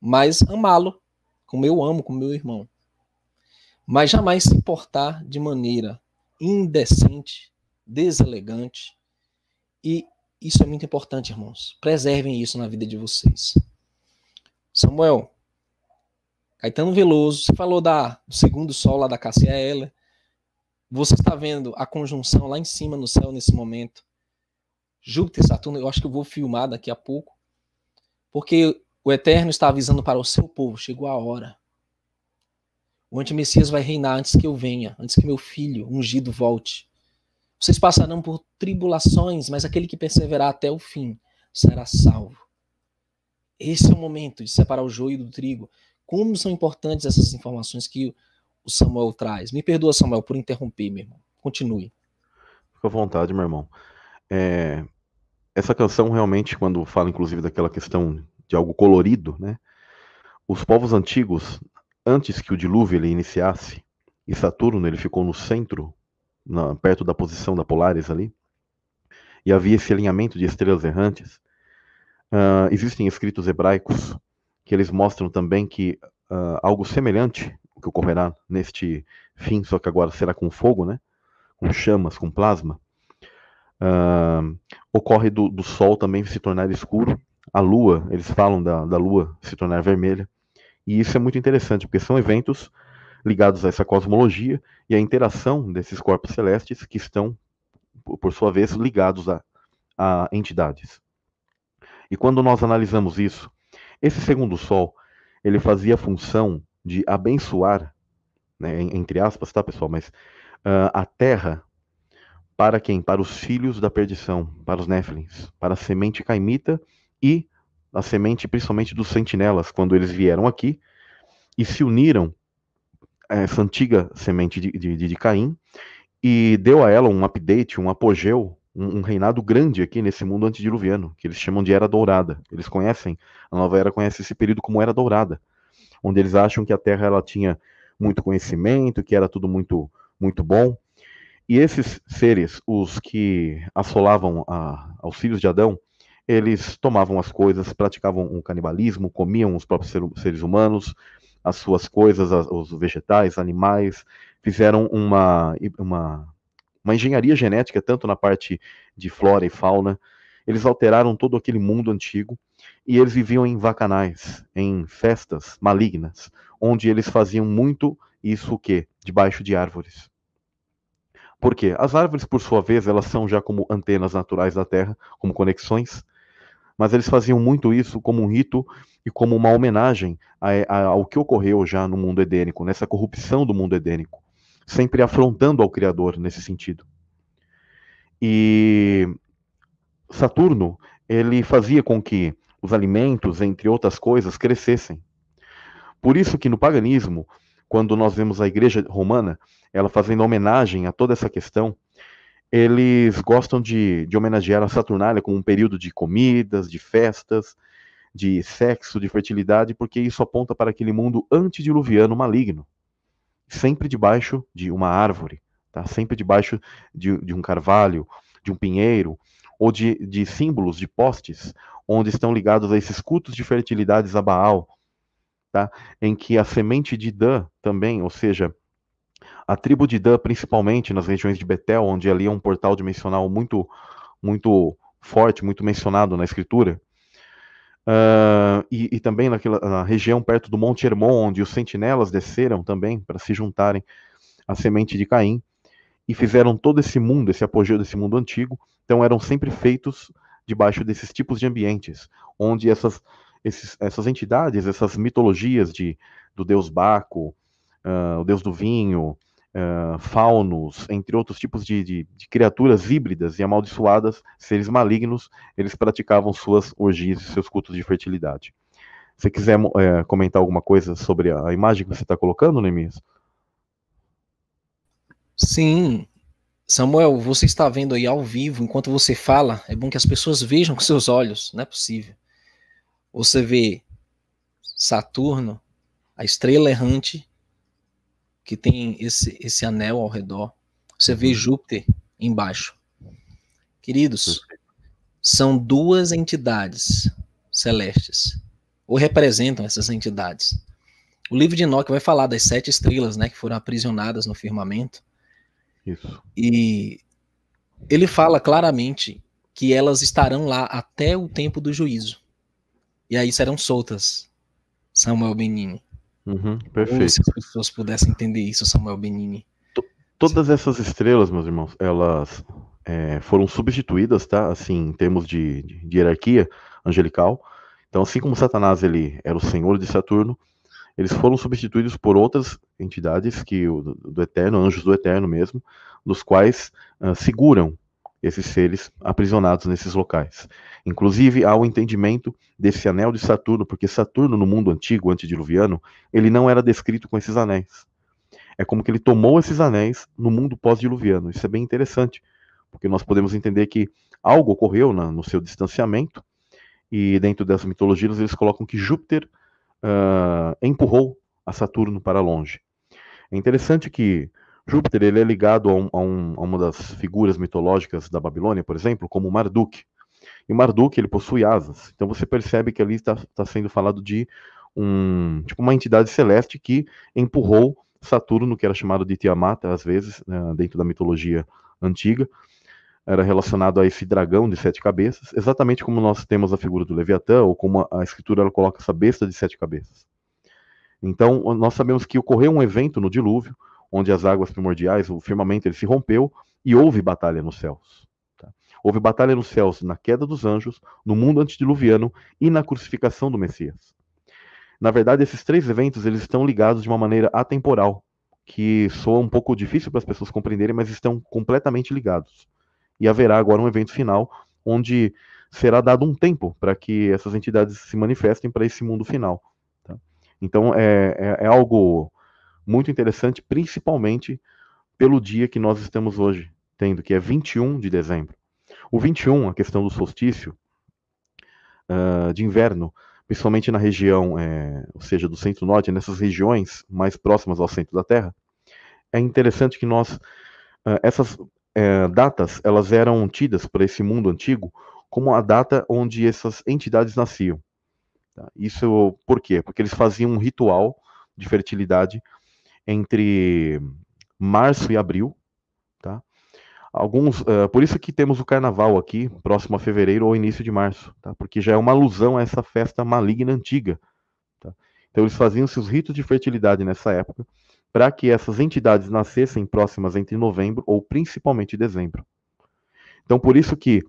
mas amá-lo, como eu amo, como meu irmão. Mas jamais se importar de maneira indecente, deselegante. E isso é muito importante, irmãos. Preservem isso na vida de vocês. Samuel, Caetano Veloso, você falou da, do segundo sol lá da Cassia Eller. Você está vendo a conjunção lá em cima no céu nesse momento. Júpiter Saturno, eu acho que eu vou filmar daqui a pouco. Porque o Eterno está avisando para o seu povo: chegou a hora. O antimessias vai reinar antes que eu venha, antes que meu filho ungido volte. Vocês passarão por tribulações, mas aquele que perseverar até o fim será salvo. Esse é o momento de separar o joio do trigo. Como são importantes essas informações que o Samuel traz. Me perdoa, Samuel, por interromper, meu irmão. Continue. Fica à vontade, meu irmão. É, essa canção realmente, quando fala inclusive daquela questão de algo colorido, né? Os povos antigos, antes que o dilúvio ele iniciasse, e Saturno ele ficou no centro, na, perto da posição da Polaris ali, e havia esse alinhamento de estrelas errantes, uh, existem escritos hebraicos que eles mostram também que uh, algo semelhante o que ocorrerá neste fim, só que agora será com fogo, né? Com chamas, com plasma. Uh, ocorre do, do, Sol também se tornar escuro, a Lua, eles falam da, da Lua se tornar vermelha, e isso é muito interessante, porque são eventos ligados a essa cosmologia e a interação desses corpos celestes que estão, por sua vez, ligados a, a entidades. E quando nós analisamos isso esse segundo sol, ele fazia a função de abençoar, né, entre aspas, tá, pessoal? Mas uh, a terra para quem? Para os filhos da perdição, para os Néfilins, para a semente caimita e a semente principalmente dos sentinelas, quando eles vieram aqui e se uniram essa antiga semente de, de, de Caim e deu a ela um update, um apogeu um, um, reinado grande aqui nesse mundo antediluviano, que eles chamam de Era Dourada. Eles conhecem, a Nova Era conhece esse período como Era Dourada, onde eles acham que a Terra ela tinha muito conhecimento, que era tudo muito, muito bom. E esses seres, os que assolavam a, aos filhos de Adão, eles tomavam as coisas, praticavam um canibalismo, comiam os próprios seres humanos, as suas coisas, os vegetais, animais, fizeram uma, uma uma engenharia genética, tanto na parte de flora e fauna. Eles alteraram todo aquele mundo antigo e eles viviam em vacanais, em festas malignas, onde eles faziam muito isso o quê? Debaixo de árvores. Por quê? As árvores, por sua vez, elas são já como antenas naturais da Terra, como conexões, mas eles faziam muito isso como um rito e como uma homenagem ao que ocorreu já no mundo edênico, nessa corrupção do mundo edênico sempre afrontando ao Criador nesse sentido. E Saturno, ele fazia com que os alimentos, entre outras coisas, crescessem. Por isso que no paganismo, quando nós vemos a igreja romana, ela fazendo homenagem a toda essa questão, eles gostam de, de homenagear a Saturnália com um período de comidas, de festas, de sexo, de fertilidade, porque isso aponta para aquele mundo antediluviano maligno, sempre debaixo de uma árvore, tá? sempre debaixo de, de um carvalho, de um pinheiro, ou de, de símbolos de postes, onde estão ligados a esses cultos de fertilidades a Baal, tá? em que a semente de Dan também, ou seja, a tribo de Dan, principalmente nas regiões de Betel, onde ali é um portal dimensional muito, muito forte, muito mencionado na escritura, uh, e, e, também naquela, na região perto do Monte Hermon, onde os sentinelas desceram também para se juntarem à semente de Caim, e fizeram todo esse mundo, esse apogeu desse mundo antigo, então eram sempre feitos debaixo desses tipos de ambientes, onde essas, esses, essas entidades, essas mitologias de, do deus Baco, uh, o deus do vinho, uh, faunos, entre outros tipos de, de, de, criaturas híbridas e amaldiçoadas, seres malignos, eles praticavam suas orgias e seus cultos de fertilidade. Se quiser uh, comentar alguma coisa sobre a imagem que você está colocando, Neemias? Sim, Samuel, você está vendo aí ao vivo, enquanto você fala, é bom que as pessoas vejam com seus olhos, não é possível. Você vê Saturno, a estrela errante, que tem esse, esse anel ao redor. Você vê uhum. Júpiter embaixo. Queridos, são duas entidades celestes, ou representam essas entidades. O livro de Enoque vai falar das sete estrelas, né, que foram aprisionadas no firmamento. Isso. E ele fala claramente que elas estarão lá até o tempo do juízo. E aí serão soltas. Samuel Benini. Uhum, perfeito. se as pessoas pudessem entender isso, Samuel Benini. Todas essas estrelas, meus irmãos, elas é, foram substituídas, tá? Assim, em termos de, de, de, hierarquia angelical. Então, assim como Satanás ele era o senhor de Saturno, eles foram substituídos por outras entidades que o, do Eterno, anjos do Eterno mesmo, dos quais uh, seguram esses seres aprisionados nesses locais. Inclusive, há o entendimento desse anel de Saturno, porque Saturno, no mundo antigo, antediluviano, ele não era descrito com esses anéis. É como que ele tomou esses anéis no mundo pós-diluviano. Isso é bem interessante, porque nós podemos entender que algo ocorreu na, no seu distanciamento, e dentro dessas mitologias eles colocam que Júpiter uh, empurrou a Saturno para longe. É interessante que Júpiter ele é ligado a, um, a, um, a, uma das figuras mitológicas da Babilônia, por exemplo, como Marduk. E Marduk ele possui asas. Então você percebe que ali está, sendo falado de um, tipo uma entidade celeste que empurrou Saturno, que era chamado de Tiamat, às vezes, né, dentro da mitologia antiga, era relacionado a esse dragão de sete cabeças, exatamente como nós temos a figura do Leviatã, ou como a, a escritura ela coloca essa besta de sete cabeças. Então, nós sabemos que ocorreu um evento no dilúvio, onde as águas primordiais, o firmamento, ele se rompeu e houve batalha nos céus. Tá? Houve batalha nos céus na queda dos anjos, no mundo antediluviano e na crucificação do Messias. Na verdade, esses três eventos eles estão ligados de uma maneira atemporal, que soa um pouco difícil para as pessoas compreenderem, mas estão completamente ligados e haverá agora um evento final onde será dado um tempo para que essas entidades se manifestem para esse mundo final. Tá? Então é, é, é, algo muito interessante, principalmente pelo dia que nós estamos hoje tendo, que é 21 de dezembro. O 21, a questão do solstício uh, de inverno, principalmente na região, é, ou seja, do centro-norte, nessas regiões mais próximas ao centro da Terra, é interessante que nós, uh, essas é, datas elas eram tidas para esse mundo antigo como a data onde essas entidades nasciam. Tá? Isso por quê? Porque eles faziam um ritual de fertilidade entre março e abril, tá? Alguns, uh, por isso que temos o carnaval aqui, próximo a fevereiro ou início de março, tá? Porque já é uma alusão a essa festa maligna antiga. Tá? Então eles faziam seus ritos de fertilidade nessa época para que essas entidades nascessem próximas entre novembro ou principalmente dezembro. Então, por isso que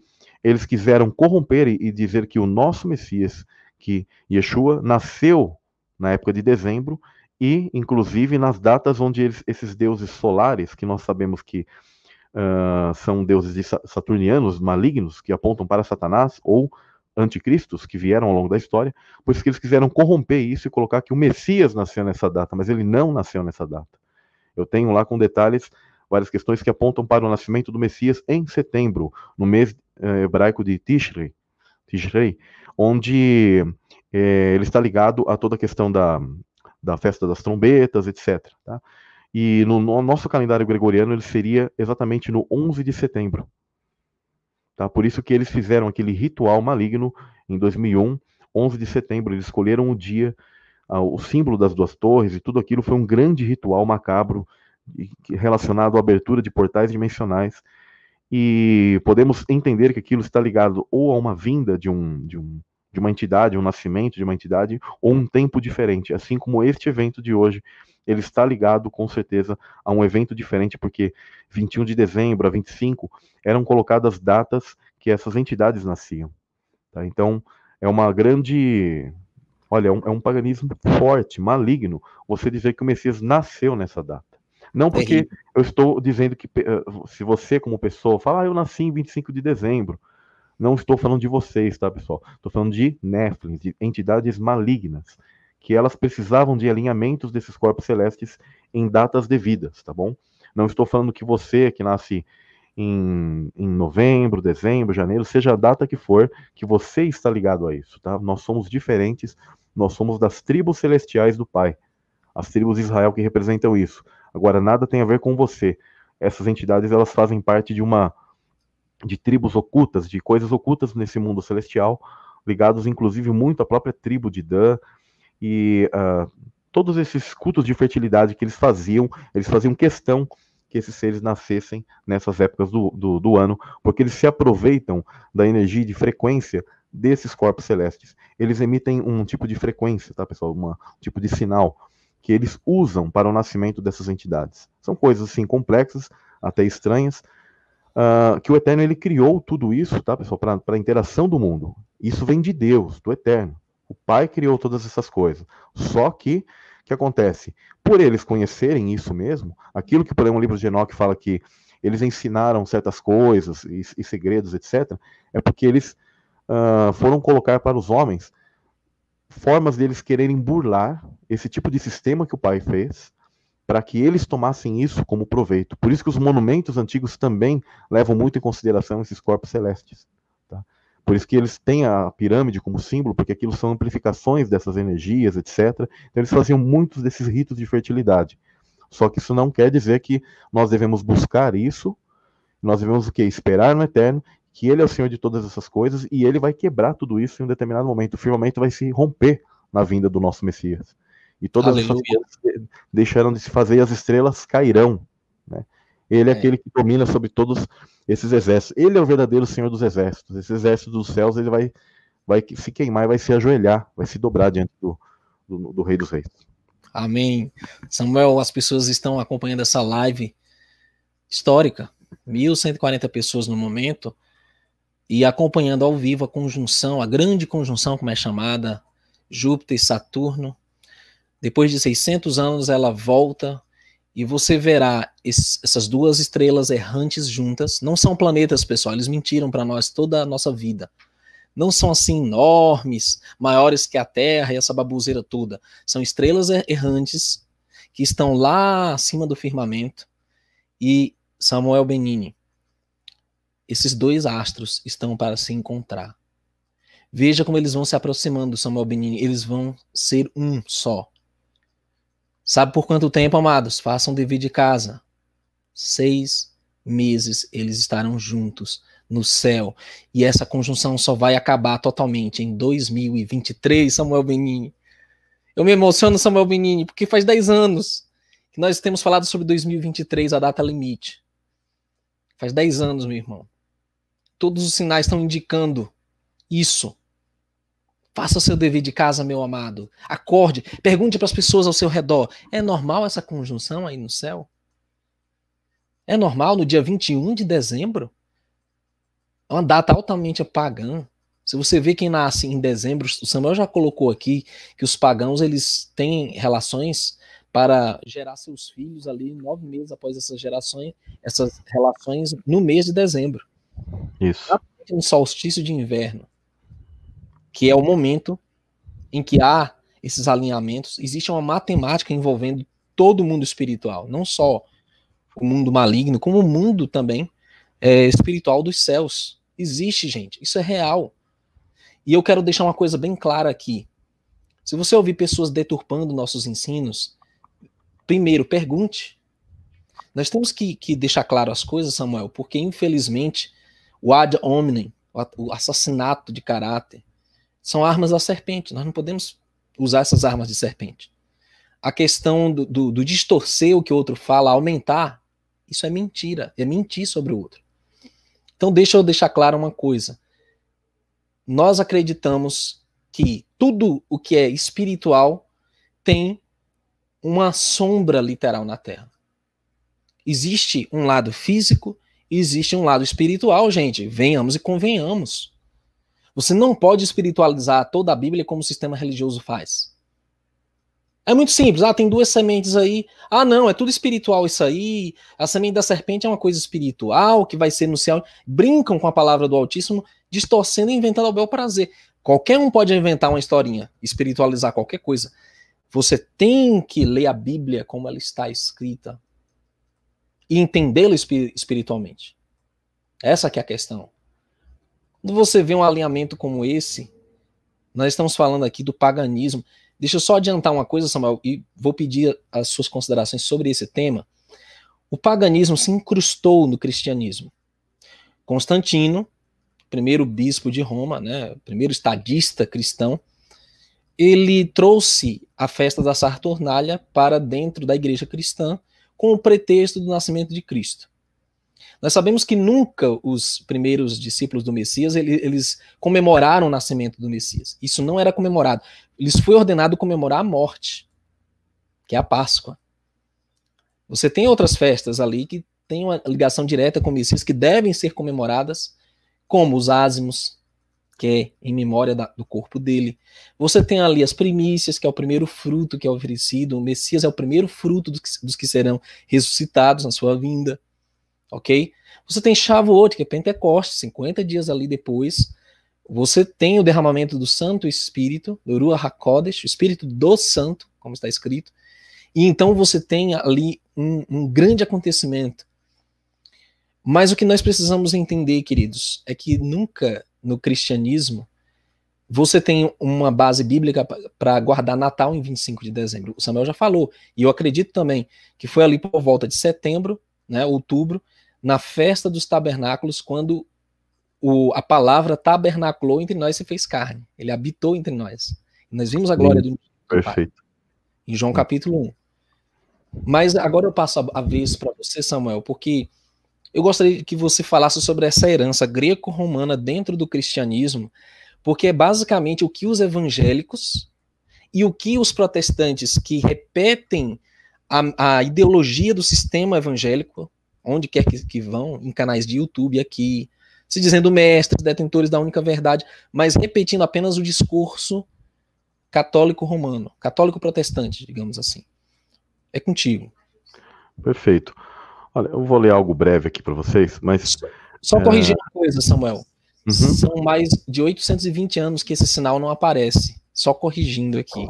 eles quiseram corromper e dizer que o nosso Messias, que Yeshua, nasceu na época de dezembro e, inclusive, nas datas onde eles, esses deuses solares, que nós sabemos que uh, são deuses saturnianos, malignos, que apontam para Satanás, ou anticristos que vieram ao longo da história, pois que eles quiseram corromper isso e colocar que o Messias nasceu nessa data, mas ele não nasceu nessa data. Eu tenho lá com detalhes várias questões que apontam para o nascimento do Messias em setembro, no mês eh, hebraico de Tishrei, Tishrei onde eh, ele está ligado a toda a questão da, da festa das trombetas, etc. Tá? E no, no, nosso calendário gregoriano ele seria exatamente no 11 de setembro. Tá? Por isso que eles fizeram aquele ritual maligno em 2001, 11 de setembro. Eles escolheram o dia, uh, o símbolo das duas torres e tudo aquilo foi um grande ritual macabro relacionado à abertura de portais dimensionais. E podemos entender que aquilo está ligado ou a uma vinda de um, de um de uma entidade, um nascimento de uma entidade, ou um tempo diferente. Assim como este evento de hoje, ele está ligado com certeza a um evento diferente, porque 21 de dezembro a 25 eram colocadas datas que essas entidades nasciam. Tá? Então, é uma grande. Olha, é um, é um paganismo forte, maligno, você dizer que o Messias nasceu nessa data. Não porque eu estou dizendo que eh, se você, como pessoa, fala, ah, eu nasci em 25 de dezembro. Não estou falando de vocês, tá, pessoal? Estou falando de Nephilim, de entidades malignas, que elas precisavam de alinhamentos desses corpos celestes em datas devidas, tá bom? Não estou falando que você, que nasce em, em novembro, dezembro, janeiro, seja a data que for, que você está ligado a isso, tá? Nós somos diferentes, nós somos das tribos celestiais do Pai, as tribos de Israel que representam isso. Agora, nada tem a ver com você. Essas entidades, elas fazem parte de uma de tribos ocultas, de coisas ocultas nesse mundo celestial, ligados inclusive muito à própria tribo de Dan, e uh, todos esses cultos de fertilidade que eles faziam, eles faziam questão que esses seres nascessem nessas épocas do, do, do ano, porque eles se aproveitam da energia de frequência desses corpos celestes. Eles emitem um tipo de frequência, tá, pessoal? Uma, um tipo de sinal que eles usam para o nascimento dessas entidades. São coisas assim complexas, até estranhas, uh, que o Eterno ele criou tudo isso, tá, pessoal, para a interação do mundo. Isso vem de Deus, do Eterno. O Pai criou todas essas coisas. Só que, o que acontece? Por eles conhecerem isso mesmo, aquilo que, por exemplo, o livro de Enoch fala que eles ensinaram certas coisas e, e segredos, etc., é porque eles uh, foram colocar para os homens formas deles quererem burlar esse tipo de sistema que o Pai fez para que eles tomassem isso como proveito. Por isso que os monumentos antigos também levam muito em consideração esses corpos celestes. Tá? Por isso que eles têm a pirâmide como símbolo, porque aquilo são amplificações dessas energias, etc. Então eles faziam muitos desses ritos de fertilidade. Só que isso não quer dizer que nós devemos buscar isso, nós devemos o quê? Esperar no eterno, que ele é o Senhor de todas essas coisas, e ele vai quebrar tudo isso em um determinado momento. O firmamento vai se romper na vinda do nosso Messias. E todas Aleluia. coisas deixaram de se fazer e as estrelas cairão. Né? Ele é, é, aquele que domina sobre todos esses exércitos. Ele é o verdadeiro Senhor dos exércitos. Esse exército dos céus ele vai, vai se queimar e vai se ajoelhar, vai se dobrar diante do, do, do Rei dos Reis. Amém. Samuel, as pessoas estão acompanhando essa live histórica, 1.140 pessoas no momento, e acompanhando ao vivo a conjunção, a grande conjunção, como é chamada, Júpiter e Saturno, depois de 600 anos, ela volta e você verá essas duas estrelas errantes juntas. Não são planetas, pessoal, eles mentiram para nós toda a nossa vida. Não são assim enormes, maiores que a Terra e essa babuzeira toda. São estrelas er-, errantes que estão lá acima do firmamento. E Samuel Benini, esses dois astros estão para se encontrar. Veja como eles vão se aproximando, Samuel Benini. Eles vão ser um só. Sabe por quanto tempo, amados? Façam dever de casa. Seis meses eles estarão juntos no céu. E essa conjunção só vai acabar totalmente em 2023, Samuel Benini. Eu me emociono, Samuel Benini, porque faz 10 anos que nós temos falado sobre 2023, a data limite. Faz 10 anos, meu irmão. Todos os sinais estão indicando isso. Faça o seu dever de casa, meu amado. Acorde. Pergunte para as pessoas ao seu redor: é normal essa conjunção aí no céu? É normal no dia 21 de dezembro? É uma data altamente pagã. Se você vê quem nasce em dezembro, o Samuel já colocou aqui que os pagãos eles têm relações para gerar seus filhos ali nove meses após essas gerações, essas relações no mês de dezembro. Isso. Um solstício de inverno, que é o momento em que há esses alinhamentos, existe uma matemática envolvendo todo o mundo espiritual, não só o mundo maligno, como o mundo também é, espiritual dos céus. Existe, gente, isso é real. E eu quero deixar uma coisa bem clara aqui. Se você ouvir pessoas deturpando nossos ensinos, primeiro pergunte. Nós temos que, que deixar claro as coisas, Samuel, porque infelizmente o ad hominem, o assassinato de caráter, são armas da serpente. Nós não podemos usar essas armas de serpente. A questão do, do, do distorcer o que o outro fala, aumentar, isso é mentira, é mentir sobre o outro. Então deixa eu deixar claro uma coisa. Nós acreditamos que tudo o que é espiritual tem uma sombra literal na Terra. Existe um lado físico, existe um lado espiritual, gente. Venhamos e convenhamos. Você não pode espiritualizar toda a Bíblia como o sistema religioso faz. É muito simples. Ah, tem duas sementes aí. Ah, não, é tudo espiritual isso aí. A semente da serpente é uma coisa espiritual que vai ser no céu. Brincam com a palavra do Altíssimo, distorcendo e inventando ao bel prazer. Qualquer um pode inventar uma historinha, espiritualizar qualquer coisa. Você tem que ler a Bíblia como ela está escrita e entendê-la espiritualmente. Essa que é a questão. Quando você vê um alinhamento como esse, nós estamos falando aqui do paganismo. Deixa eu só adiantar uma coisa, Samuel, e vou pedir as suas considerações sobre esse tema. O paganismo se incrustou no cristianismo. Constantino, primeiro bispo de Roma, né, primeiro estadista cristão, ele trouxe a festa da Saturnália para dentro da igreja cristã com o pretexto do nascimento de Cristo. Nós sabemos que nunca os primeiros discípulos do Messias eles, comemoraram o nascimento do Messias. Isso não era comemorado. Lhes foi ordenado comemorar a morte, que é a Páscoa. Você tem outras festas ali que têm uma ligação direta com o Messias que devem ser comemoradas como os ázimos, que é em memória da, do corpo dele. Você tem ali as primícias, que é o primeiro fruto que é oferecido. O Messias é o primeiro fruto dos que, dos que serão ressuscitados na sua vinda. Ok? Você tem Shavuot, que é Pentecostes, 50 dias ali depois. Você tem o derramamento do Santo Espírito, do Ruach HaKodesh, o Espírito do Santo, como está escrito. E então você tem ali um, um grande acontecimento mas o que nós precisamos entender, queridos, é que nunca no cristianismo você tem uma base bíblica para guardar Natal em 25 de dezembro. O Samuel já falou, e eu acredito também que foi ali por volta de setembro, né, outubro, na festa dos tabernáculos, quando o, a palavra tabernaculou entre nós e fez carne. Ele habitou entre nós. Nós vimos a glória Sim, do Perfeito. Pai, em João capítulo 1. Mas agora eu passo a, a vez para você, Samuel, porque eu gostaria que você falasse sobre essa herança greco-romana dentro do cristianismo, porque é basicamente o que os evangélicos e o que os protestantes que repetem a, a ideologia do sistema evangélico, onde quer que, que vão, em canais de YouTube aqui, se dizendo mestres, detentores da única verdade, mas repetindo apenas o discurso católico romano, católico protestante, digamos assim. É contigo. Perfeito. Olha, eu vou ler algo breve aqui para vocês, mas. Só, só corrigir é... uma coisa, Samuel. Uhum. São mais de 820 anos que esse sinal não aparece. Só corrigindo aqui.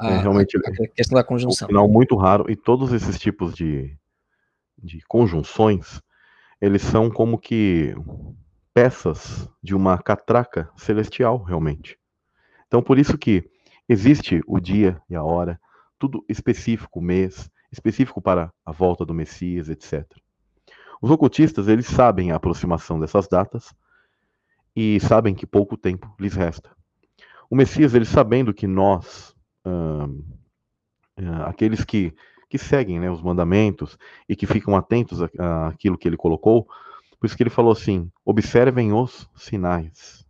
A, é, realmente, a, a questão da conjunção. Um sinal muito raro e todos esses tipos de, de conjunções, eles são como que peças de uma catraca celestial, realmente. Então, por isso que existe o dia e a hora, tudo específico, mês, específico para a volta do Messias, etc. Os ocultistas, eles sabem a aproximação dessas datas e sabem que pouco tempo lhes resta. O Messias, ele sabendo que nós, aqueles que, que seguem né, os mandamentos e que ficam atentos àquilo que ele colocou, por isso que ele falou assim: observem os sinais.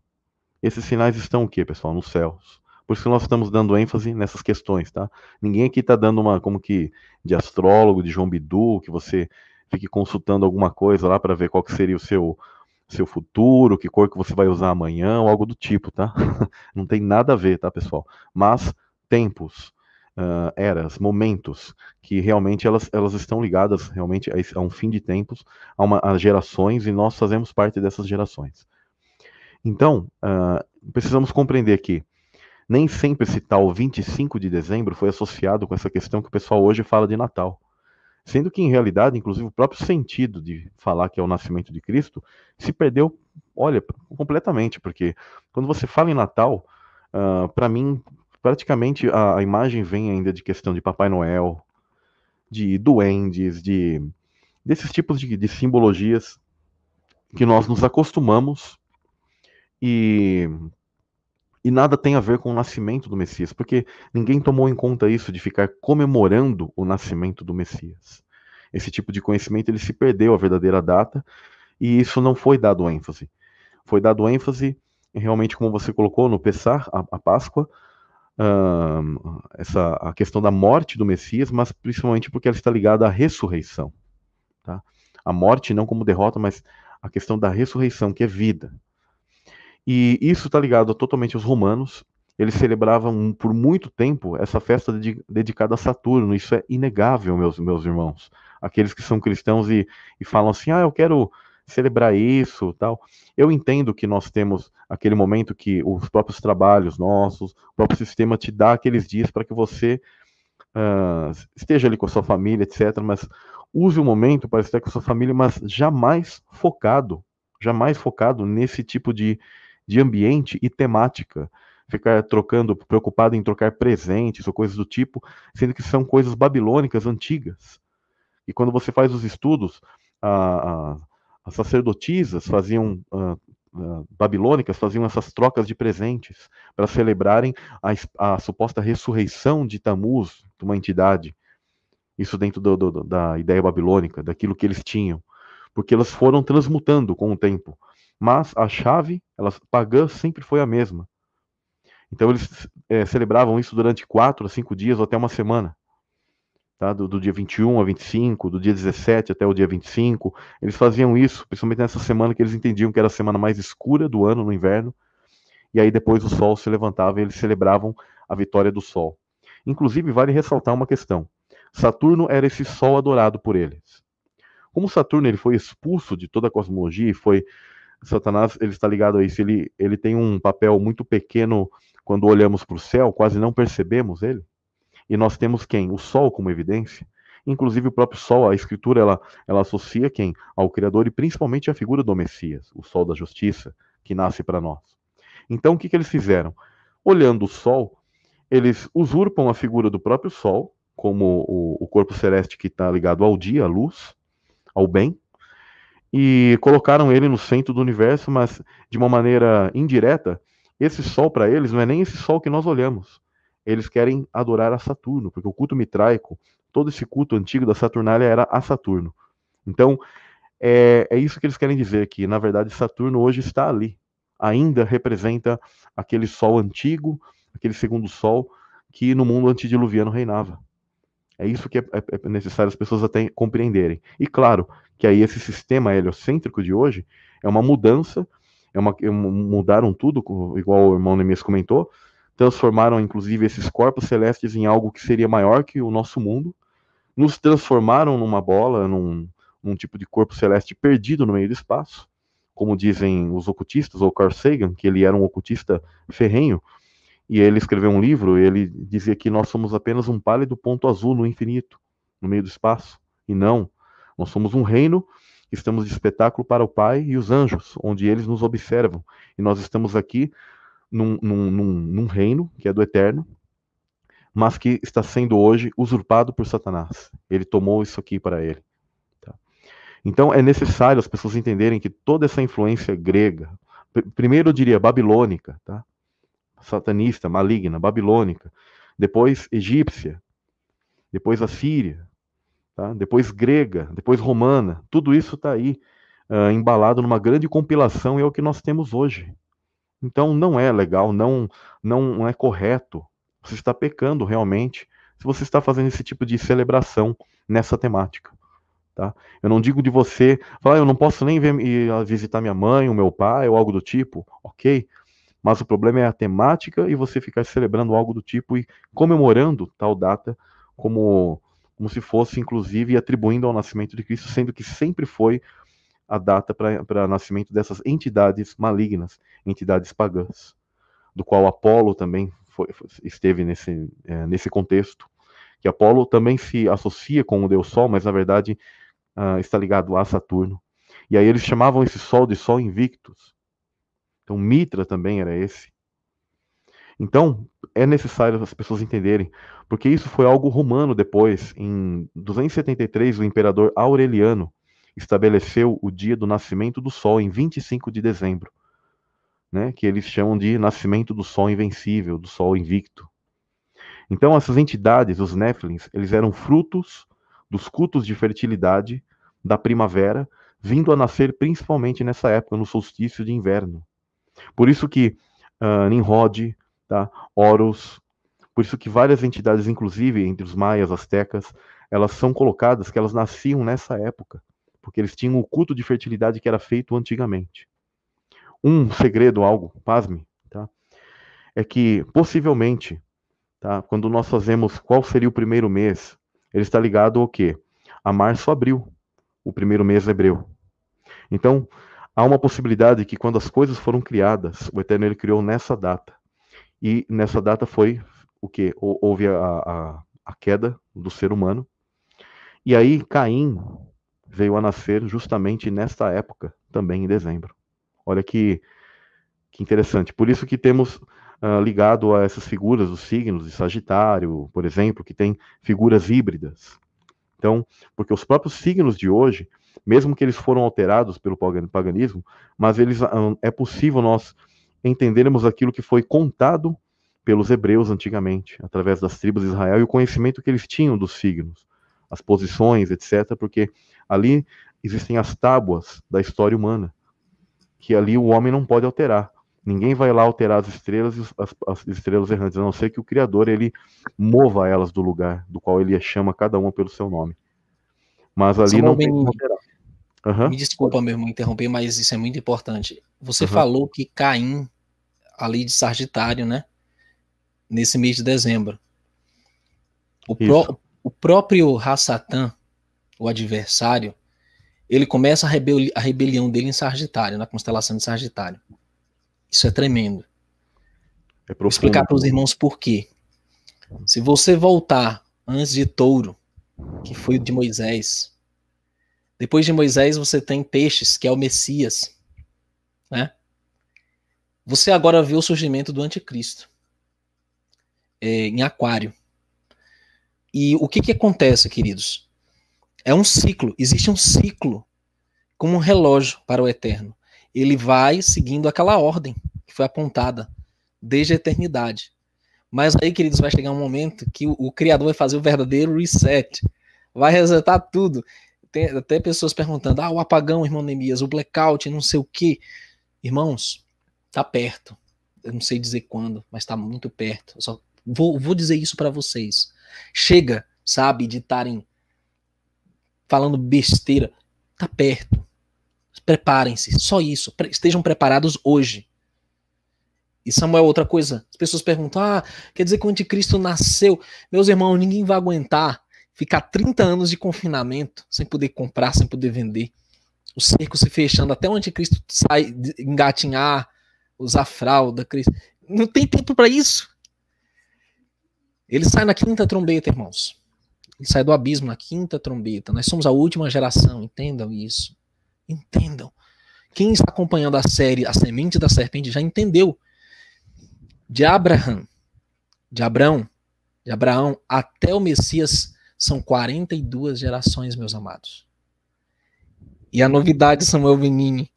Esses sinais estão o quê, pessoal? Nos céus. Por isso que nós estamos dando ênfase nessas questões, tá? Ninguém aqui está dando uma, como que, de astrólogo, de João Bidu, que você fique consultando alguma coisa lá para ver qual que seria o seu, seu futuro, que cor que você vai usar amanhã, ou algo do tipo, tá? Não tem nada a ver, tá, pessoal? Mas tempos, uh, eras, momentos, que realmente elas, elas estão ligadas realmente a, um fim de tempos, a, uma, a gerações, e nós fazemos parte dessas gerações. Então, uh, precisamos compreender que nem sempre esse tal 25 de dezembro foi associado com essa questão que o pessoal hoje fala de Natal. Sendo que, em realidade, inclusive, o próprio sentido de falar que é o nascimento de Cristo se perdeu, olha, completamente, porque quando você fala em Natal, uh, para mim, praticamente a, a, imagem vem ainda de questão de Papai Noel, de duendes, de desses tipos de, de simbologias que nós nos acostumamos e e nada tem a ver com o nascimento do Messias, porque ninguém tomou em conta isso de ficar comemorando o nascimento do Messias. Esse tipo de conhecimento ele se perdeu a verdadeira data e isso não foi dado ênfase. Foi dado ênfase realmente como você colocou no Pessar, a, a Páscoa, essa a questão da morte do Messias, mas principalmente porque ela está ligada à ressurreição, tá? A morte não como derrota, mas a questão da ressurreição, que é vida. E isso está ligado totalmente aos romanos. Eles celebravam por muito tempo essa festa dedicada a Saturno. Isso é inegável, meus, meus irmãos. Aqueles que são cristãos e, e falam assim: ah, eu quero celebrar isso, tal. Eu entendo que nós temos aquele momento que os próprios trabalhos nossos, o próprio sistema te dá aqueles dias para que você uh, esteja ali com a sua família, etc. Mas use o momento para estar com a sua família, mas jamais focado, jamais focado nesse tipo de, de ambiente e temática. Ficar trocando, preocupado em trocar presentes ou coisas do tipo, sendo que são coisas babilônicas antigas. E quando você faz os estudos, a, a, as sacerdotisas faziam, uh, uh, babilônicas faziam essas trocas de presentes para celebrarem a, a, suposta ressurreição de Tamuz, de uma entidade. Isso dentro do, do, da ideia babilônica, daquilo que eles tinham. Porque elas foram transmutando com o tempo mas a chave, ela pagã, sempre foi a mesma. Então eles é, celebravam isso durante quatro a cinco dias ou até uma semana. Tá? Do, do, dia 21 a 25, do dia 17 até o dia 25. Eles faziam isso, principalmente nessa semana que eles entendiam que era a semana mais escura do ano, no inverno. E aí depois o sol se levantava e eles celebravam a vitória do sol. Inclusive, vale ressaltar uma questão. Saturno era esse sol adorado por eles. Como Saturno ele foi expulso de toda a cosmologia e foi Satanás ele está ligado a isso. Ele, ele tem um papel muito pequeno quando olhamos para o céu, quase não percebemos ele. E nós temos quem? O Sol como evidência. Inclusive o próprio Sol, a Escritura, ela, ela associa quem? Ao Criador e principalmente a figura do Messias, o Sol da Justiça, que nasce para nós. Então o que, que eles fizeram? Olhando o Sol, eles usurpam a figura do próprio Sol, como o, o corpo celeste que está ligado ao dia, à luz, ao bem, e colocaram ele no centro do universo, mas de uma maneira indireta, esse sol para eles não é nem esse sol que nós olhamos. Eles querem adorar a Saturno, porque o culto mitraico, todo esse culto antigo da Saturnália era a Saturno. Então, é, é isso que eles querem dizer, que na verdade Saturno hoje está ali. Ainda representa aquele sol antigo, aquele segundo sol que no mundo antediluviano reinava. É isso que é, é, é necessário as pessoas até compreenderem. E claro, que aí esse sistema heliocêntrico de hoje é uma mudança, é uma, é mudaram tudo, igual o irmão Neemias comentou, transformaram inclusive esses corpos celestes em algo que seria maior que o nosso mundo, nos transformaram numa bola, num, num tipo de corpo celeste perdido no meio do espaço, como dizem os ocultistas, ou Carl Sagan, que ele era um ocultista ferrenho, e ele escreveu um livro, ele dizia que nós somos apenas um pálido ponto azul no infinito, no meio do espaço, e não, nós somos um reino, estamos de espetáculo para o Pai e os anjos, onde eles nos observam. E nós estamos aqui num, num, num, num reino que é do eterno, mas que está sendo hoje usurpado por Satanás. Ele tomou isso aqui para ele. Tá? Então é necessário as pessoas entenderem que toda essa influência grega, primeiro eu diria babilônica, tá? satanista, maligna, babilônica, depois egípcia, depois assíria, tá? depois grega, depois romana, tudo isso está aí uh, embalado numa grande compilação e é o que nós temos hoje. Então não é legal, não, não é correto. Você está pecando realmente se você está fazendo esse tipo de celebração nessa temática. Tá? Eu não digo de você falar, ah, eu não posso nem ver, ir visitar minha mãe, o meu pai, ou algo do tipo, ok? Mas o problema é a temática e você ficar celebrando algo do tipo e comemorando tal data como, como se fosse, inclusive, atribuindo ao nascimento de Cristo, sendo que sempre foi a data para nascimento dessas entidades malignas, entidades pagãs, do qual Apolo também foi, esteve nesse, é, nesse contexto, que Apolo também se associa com o Deus Sol, mas na verdade uh, está ligado a Saturno. E aí eles chamavam esse Sol de Sol Invictus. Então Mitra também era esse. Então é necessário as pessoas entenderem, porque isso foi algo romano depois. Em 273, o imperador Aureliano estabeleceu o dia do nascimento do Sol em 25 de dezembro né, que eles chamam de nascimento do Sol invencível, do Sol invicto. Então, essas entidades, os Néfilins, eles eram frutos dos cultos de fertilidade da primavera, vindo a nascer principalmente nessa época, no solstício de inverno. Por isso que uh, Nimrod, tá, Horus, por isso que várias entidades, inclusive entre os maias, astecas, elas são colocadas que elas nasciam nessa época, porque eles tinham o culto de fertilidade que era feito antigamente um segredo, algo, pasme, tá? É que possivelmente, tá? Quando nós fazemos qual seria o primeiro mês, ele está ligado ao quê? A março, abril, o primeiro mês hebreu. Então, há uma possibilidade que quando as coisas foram criadas, o Eterno ele criou nessa data. E nessa data foi o que? Houve a, a, a queda do ser humano. E aí Caim veio a nascer justamente nesta época, também em dezembro. Olha que, que interessante. Por isso que temos uh, ligado a essas figuras, os signos de Sagitário, por exemplo, que tem figuras híbridas. Então, porque os próprios signos de hoje, mesmo que eles foram alterados pelo paganismo, mas eles uh, é possível nós entendermos aquilo que foi contado pelos hebreus antigamente, através das tribos de Israel e o conhecimento que eles tinham dos signos, as posições, etc., porque ali existem as tábuas da história humana que ali o homem não pode alterar. Ninguém vai lá alterar as estrelas e as, as, estrelas errantes, a não ser que o Criador ele mova elas do lugar do qual ele chama cada uma pelo seu nome. Mas ali Samuel, não tem como alterar. Uhum. Me desculpa, meu irmão, interromper, mas isso é muito importante. Você uhum. falou que Caim, ali de Sagitário, né? Nesse mês de dezembro. O, pró o próprio Hassatan, o adversário, ele começa a, rebeli a rebelião dele em Sagitário, na constelação de Sagitário. Isso é tremendo. É Vou explicar para os irmãos por quê. Se você voltar antes de Touro, que foi de Moisés, depois de Moisés você tem Peixes, que é o Messias, né? Você agora vê o surgimento do Anticristo é, em Aquário. E o que, que acontece, queridos? É um ciclo, existe um ciclo, como um relógio para o eterno. Ele vai seguindo aquela ordem que foi apontada desde a eternidade. Mas aí, queridos, vai chegar um momento que o, o Criador vai fazer o verdadeiro reset, vai resetar tudo. Tem até pessoas perguntando: ah, o apagão, irmão Neemias, o blackout, não sei o quê. Irmãos, tá perto. Eu não sei dizer quando, mas tá muito perto. Eu só vou, vou dizer isso para vocês. Chega, sabe, de estarem falando besteira, tá perto. Preparem-se, só isso. Estejam preparados hoje. E Samuel, outra coisa, as pessoas perguntam: ah, quer dizer que o anticristo nasceu? Meus irmãos, ninguém vai aguentar ficar 30 anos de confinamento sem poder comprar, sem poder vender. O cerco se fechando até o anticristo sai, engatinhar, usar fralda. Não tem tempo para isso. Ele sai na quinta trombeta, irmãos. Ele sai do abismo na quinta trombeta. Nós somos a última geração, entendam isso. Entendam. Quem está acompanhando a série A Semente da Serpente já entendeu. De Abraham, de Abraão, de Abraão até o Messias são 42 gerações, meus amados. E a novidade, Samuel Benini,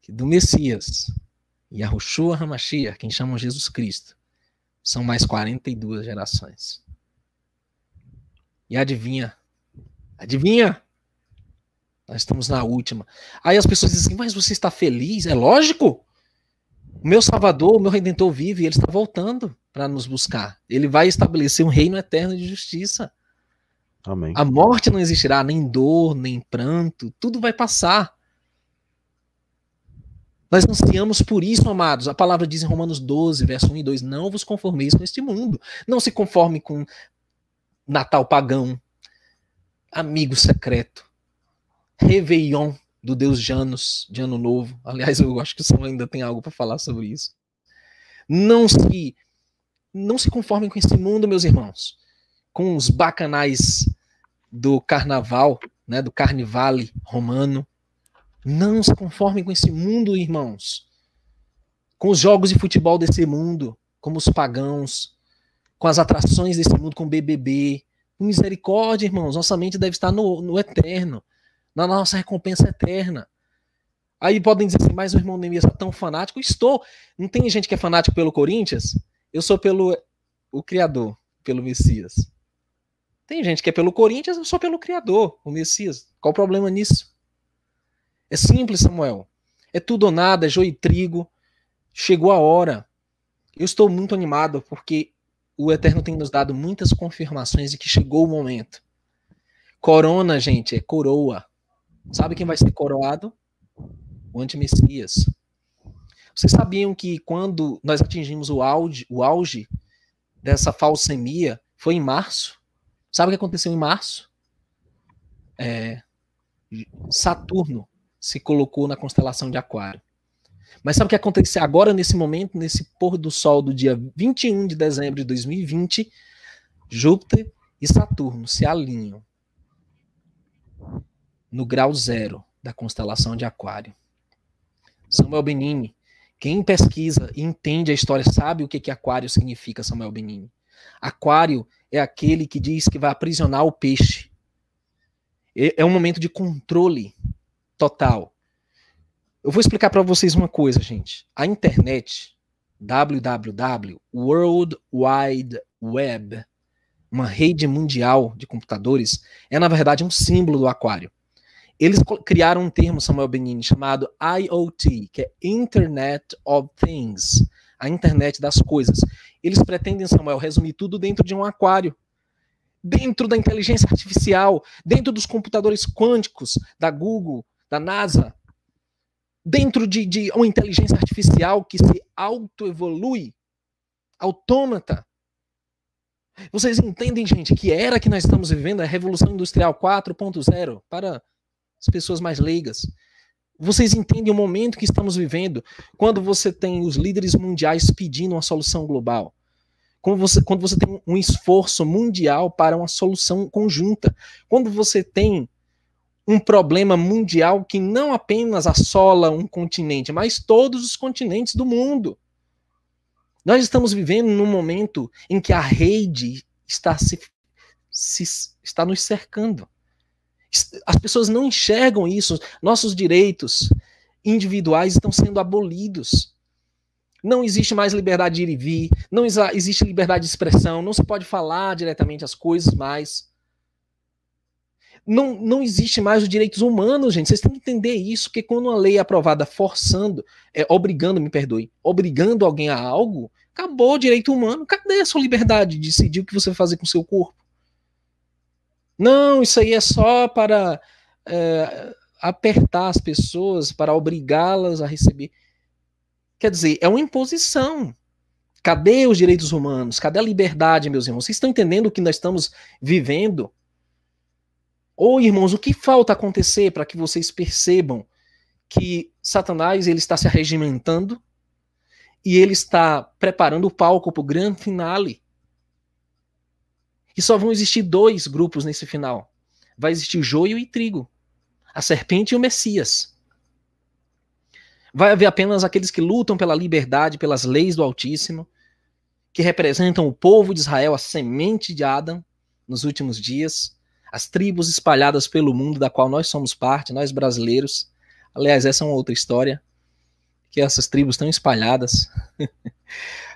que do Messias e a Rushua Hamashia, quem chamam Jesus Cristo, são mais 42 gerações. E adivinha? Adivinha? Nós estamos na última. Aí as pessoas dizem assim, mas você está feliz? É lógico. O meu Salvador, o meu Redentor vive e ele está voltando para nos buscar. Ele vai estabelecer um reino eterno de justiça. Amém. A morte não existirá, nem dor, nem pranto, tudo vai passar. Nós ansiamos por isso, amados. A palavra diz em Romanos 12, verso 1 e 2: Não vos conformeis com este mundo. Não se conforme com Natal pagão, amigo secreto, Réveillon do Deus Janus, de Ano Novo. Aliás, eu acho que o Samuel ainda tem algo para falar sobre isso. Não se não se conformem com esse mundo, meus irmãos, com os bacanais do carnaval, né, do carnivale romano. Não se conformem com esse mundo, irmãos. Com os jogos de futebol desse mundo, como os pagãos, com as atrações desse mundo, com o BBB. Misericórdia, irmãos. Nossa mente deve estar no, no eterno, na nossa recompensa eterna. Aí podem dizer assim, mas o irmão Neemias é tão fanático. Estou. Não tem gente que é fanático pelo Corinthians? Eu sou pelo o Criador, pelo Messias. Tem gente que é pelo Corinthians, eu sou pelo Criador, o Messias. Qual o problema nisso? É simples, Samuel. É tudo ou nada, é joio e trigo. Chegou a hora. Eu estou muito animado porque o Eterno tem nos dado muitas confirmações de que chegou o momento. Corona, gente, é coroa. Sabe quem vai ser coroado? O antimessias. Vocês sabiam que quando nós atingimos o auge, o auge dessa falsemia foi em março? Sabe o que aconteceu em março? É, Saturno se colocou na constelação de Aquário. Mas sabe o que aconteceu agora, nesse momento, nesse pôr do sol do dia 21 de dezembro de 2020? Júpiter e Saturno se alinham no grau zero da constelação de Aquário. Samuel Benini, quem pesquisa e entende a história sabe o que, que Aquário significa, Samuel Benini. Aquário é aquele que diz que vai aprisionar o peixe. É um momento de controle total. Eu vou explicar para vocês uma coisa, gente. A internet, www, World Wide Web, uma rede mundial de computadores, é na verdade um símbolo do aquário. Eles criaram um termo, Samuel Benini, chamado IoT, que é Internet of Things, a internet das coisas. Eles pretendem, Samuel, resumir tudo dentro de um aquário. Dentro da inteligência artificial, dentro dos computadores quânticos da Google, da NASA, dentro de, de uma inteligência artificial que se autoevolui, autômata. Vocês entendem, gente, que era que nós estamos vivendo a Revolução Industrial 4.0 para as pessoas mais leigas. Vocês entendem o momento que estamos vivendo quando você tem os líderes mundiais pedindo uma solução global? Quando você, quando você tem um esforço mundial para uma solução conjunta? Quando você tem um problema mundial que não apenas assola um continente, mas todos os continentes do mundo. Nós estamos vivendo num momento em que a rede está se, se está nos cercando. As pessoas não enxergam isso. Nossos direitos individuais estão sendo abolidos. Não existe mais liberdade de ir e vir, não existe liberdade de expressão, não se pode falar diretamente as coisas mais não, não existe mais os direitos humanos, gente. Vocês têm que entender isso, porque quando uma lei é aprovada forçando, é, obrigando, me perdoe, obrigando alguém a algo, acabou o direito humano. Cadê a sua liberdade de decidir o que você vai fazer com o seu corpo? Não, isso aí é só para é, apertar as pessoas, para obrigá-las a receber. Quer dizer, é uma imposição. Cadê os direitos humanos? Cadê a liberdade, meus irmãos? Vocês estão entendendo o que nós estamos vivendo? Ou, irmãos, o que falta acontecer para que vocês percebam que Satanás ele está se arregimentando e ele está preparando o palco para o grande finale? E só vão existir dois grupos nesse final. Vai existir joio e trigo. A serpente e o Messias. Vai haver apenas aqueles que lutam pela liberdade, pelas leis do Altíssimo, que representam o povo de Israel, a semente de Adão, nos últimos dias as tribos espalhadas pelo mundo, da qual nós somos parte, nós brasileiros. Aliás, essa é uma outra história, que essas tribos estão espalhadas.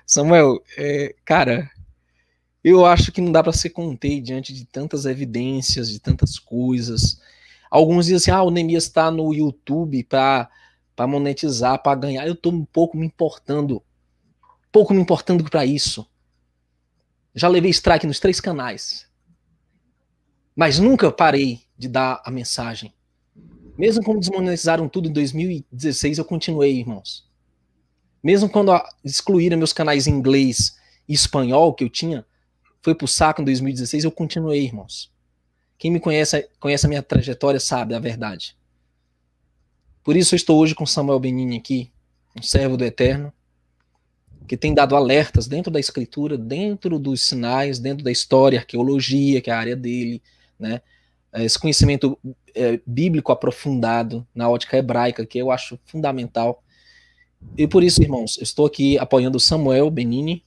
Samuel, é, cara, eu acho que não dá para se conter diante de tantas evidências, de tantas coisas. Alguns dizem assim: ah, o Neemias está no YouTube para monetizar, para ganhar. Eu estou um pouco me importando, pouco me importando para isso. Já levei strike nos três canais. Mas nunca parei de dar a mensagem. Mesmo quando desmonetizaram tudo em 2016, eu continuei, irmãos. Mesmo quando excluíram meus canais em inglês e espanhol que eu tinha, foi pro saco em 2016, eu continuei, irmãos. Quem me conhece, conhece a minha trajetória sabe a verdade. Por isso eu estou hoje com Samuel Benini aqui, um servo do Eterno, que tem dado alertas dentro da escritura, dentro dos sinais, dentro da história, arqueologia, que é a área dele, né? Esse conhecimento é, bíblico aprofundado na ótica hebraica, que eu acho fundamental. E por isso, irmãos, eu estou aqui apoiando Samuel Benini,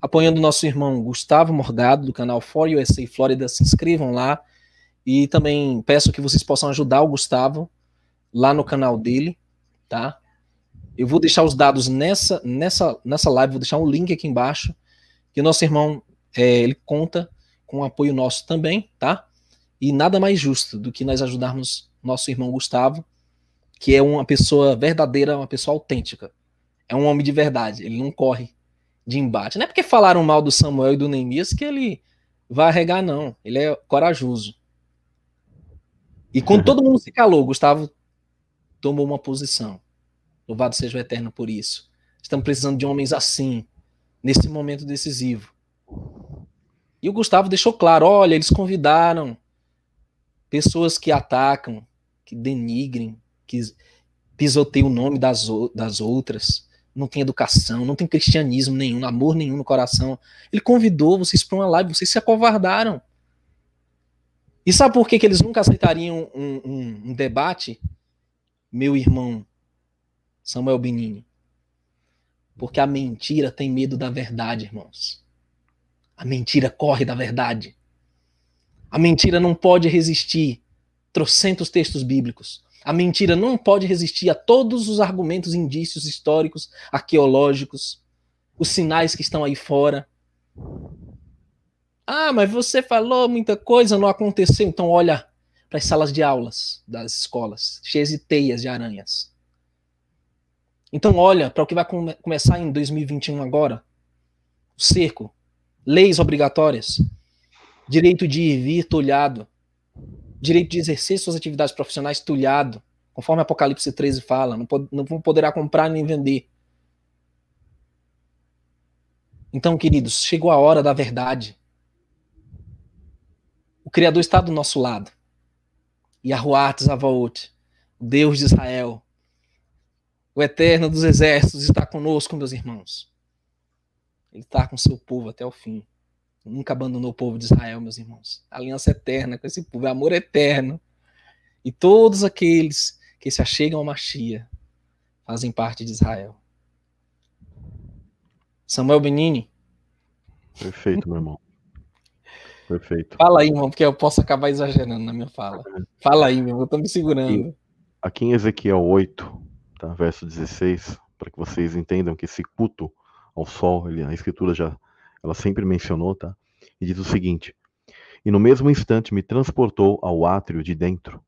apoiando nosso irmão Gustavo Morgado, do canal For USA Florida. Se inscrevam lá. E também peço que vocês possam ajudar o Gustavo lá no canal dele, tá? Eu vou deixar os dados nessa, nessa, nessa live, vou deixar um link aqui embaixo, que o nosso irmão, é, ele conta com apoio nosso também, tá? E nada mais justo do que nós ajudarmos nosso irmão Gustavo, que é uma pessoa verdadeira, uma pessoa autêntica. É um homem de verdade, ele não corre de embate. Não é porque falaram mal do Samuel e do Neemias que ele vai arregar, não. Ele é corajoso. E quando todo mundo se calou, Gustavo tomou uma posição. Louvado seja o Eterno por isso. Estamos precisando de homens assim, nesse momento decisivo. E o Gustavo deixou claro: olha, eles convidaram pessoas que atacam, que denigrem, que pisoteiam o nome das, das outras, não tem educação, não tem cristianismo nenhum, amor nenhum no coração. Ele convidou vocês para uma live, vocês se acovardaram. E sabe por que, que eles nunca aceitariam um, um, um debate? Meu irmão, Samuel Benini. Porque a mentira tem medo da verdade, irmãos. A mentira corre da verdade. A mentira não pode resistir trocentos textos bíblicos. A mentira não pode resistir a todos os argumentos, indícios históricos, arqueológicos, os sinais que estão aí fora. Ah, mas você falou muita coisa, não aconteceu. Então olha para as salas de aulas das escolas, cheias de teias de aranhas. Então, olha para o que vai come começar em 2021 agora: o cerco, leis obrigatórias, direito de ir vir tulhado, direito de exercer suas atividades profissionais tulhado, conforme Apocalipse 13 fala, não, não poderá comprar nem vender. Então, queridos, chegou a hora da verdade. O Criador está do nosso lado. E a Ruat Zavaot, o Deus de Israel, o Eterno dos Exércitos está conosco, meus irmãos. Ele está com seu povo até o fim. Nunca abandonou o povo de Israel, meus irmãos. Aliança eterna com esse povo, é amor eterno. E todos aqueles que se achegam a Machia fazem parte de Israel. Samuel Benini. Perfeito, meu irmão. Perfeito. Fala aí, irmão, porque eu posso acabar exagerando na minha fala. Fala aí, meu irmão, eu tô me segurando. Aqui em Ezequiel 8, tá? verso 16, para que vocês entendam que esse culto ao sol, ele, a escritura já ela sempre mencionou, tá? E diz o seguinte: E no mesmo instante me transportou ao átrio de dentro,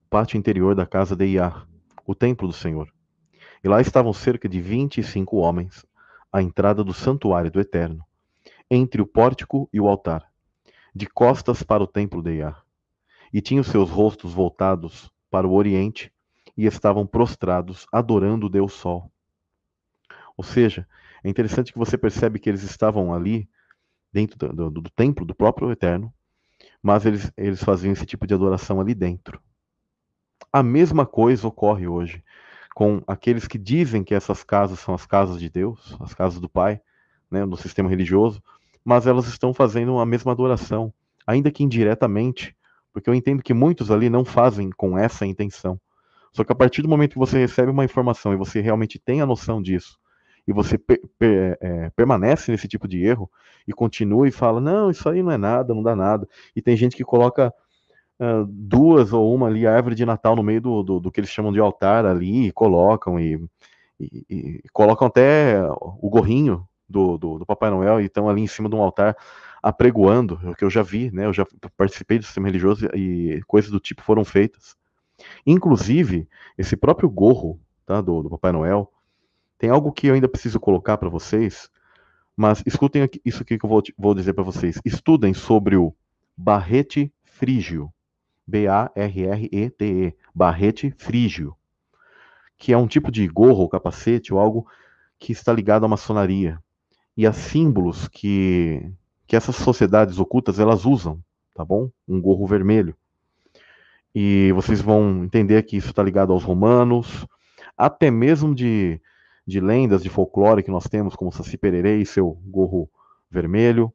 o pátio interior da casa de Iar, o templo do Senhor. E lá estavam cerca de vinte e cinco homens, à entrada do santuário do Eterno, entre o pórtico e o altar, de costas para o templo de Iar. E tinham seus rostos voltados para o oriente e estavam prostrados, adorando o Deus Sol. Ou seja, é interessante que você percebe que eles estavam ali, dentro do, do, do templo do próprio Eterno, mas eles, eles faziam esse tipo de adoração ali dentro. A mesma coisa ocorre hoje com aqueles que dizem que essas casas são as casas de Deus, as casas do Pai, né, no sistema religioso, mas elas estão fazendo a mesma adoração, ainda que indiretamente, porque eu entendo que muitos ali não fazem com essa intenção. Só que a partir do momento que você recebe uma informação e você realmente tem a noção disso, e você per, per, é, permanece nesse tipo de erro e continua e fala: não, isso aí não é nada, não dá nada. E tem gente que coloca uh, duas ou uma ali, árvore de Natal no meio do, do, do, que eles chamam de altar ali, e colocam e, e, e colocam até o gorrinho do, do, do Papai Noel e estão ali em cima de um altar apregoando, o que eu já vi, né? Eu já participei do sistema religioso e coisas do tipo foram feitas. Inclusive, esse próprio gorro tá, do, do Papai Noel, tem algo que eu ainda preciso colocar para vocês, mas escutem isso aqui que eu vou, vou dizer para vocês. Estudem sobre o barrete frígio B-A-R-R-E-T-E, barrete frígio, que é um tipo de gorro ou capacete ou algo que está ligado à maçonaria e a símbolos que, que essas sociedades ocultas elas usam, tá bom? Um gorro vermelho. E vocês vão entender que isso está ligado aos romanos, até mesmo de, de lendas de folclore que nós temos, como Saci Pererê e seu gorro vermelho.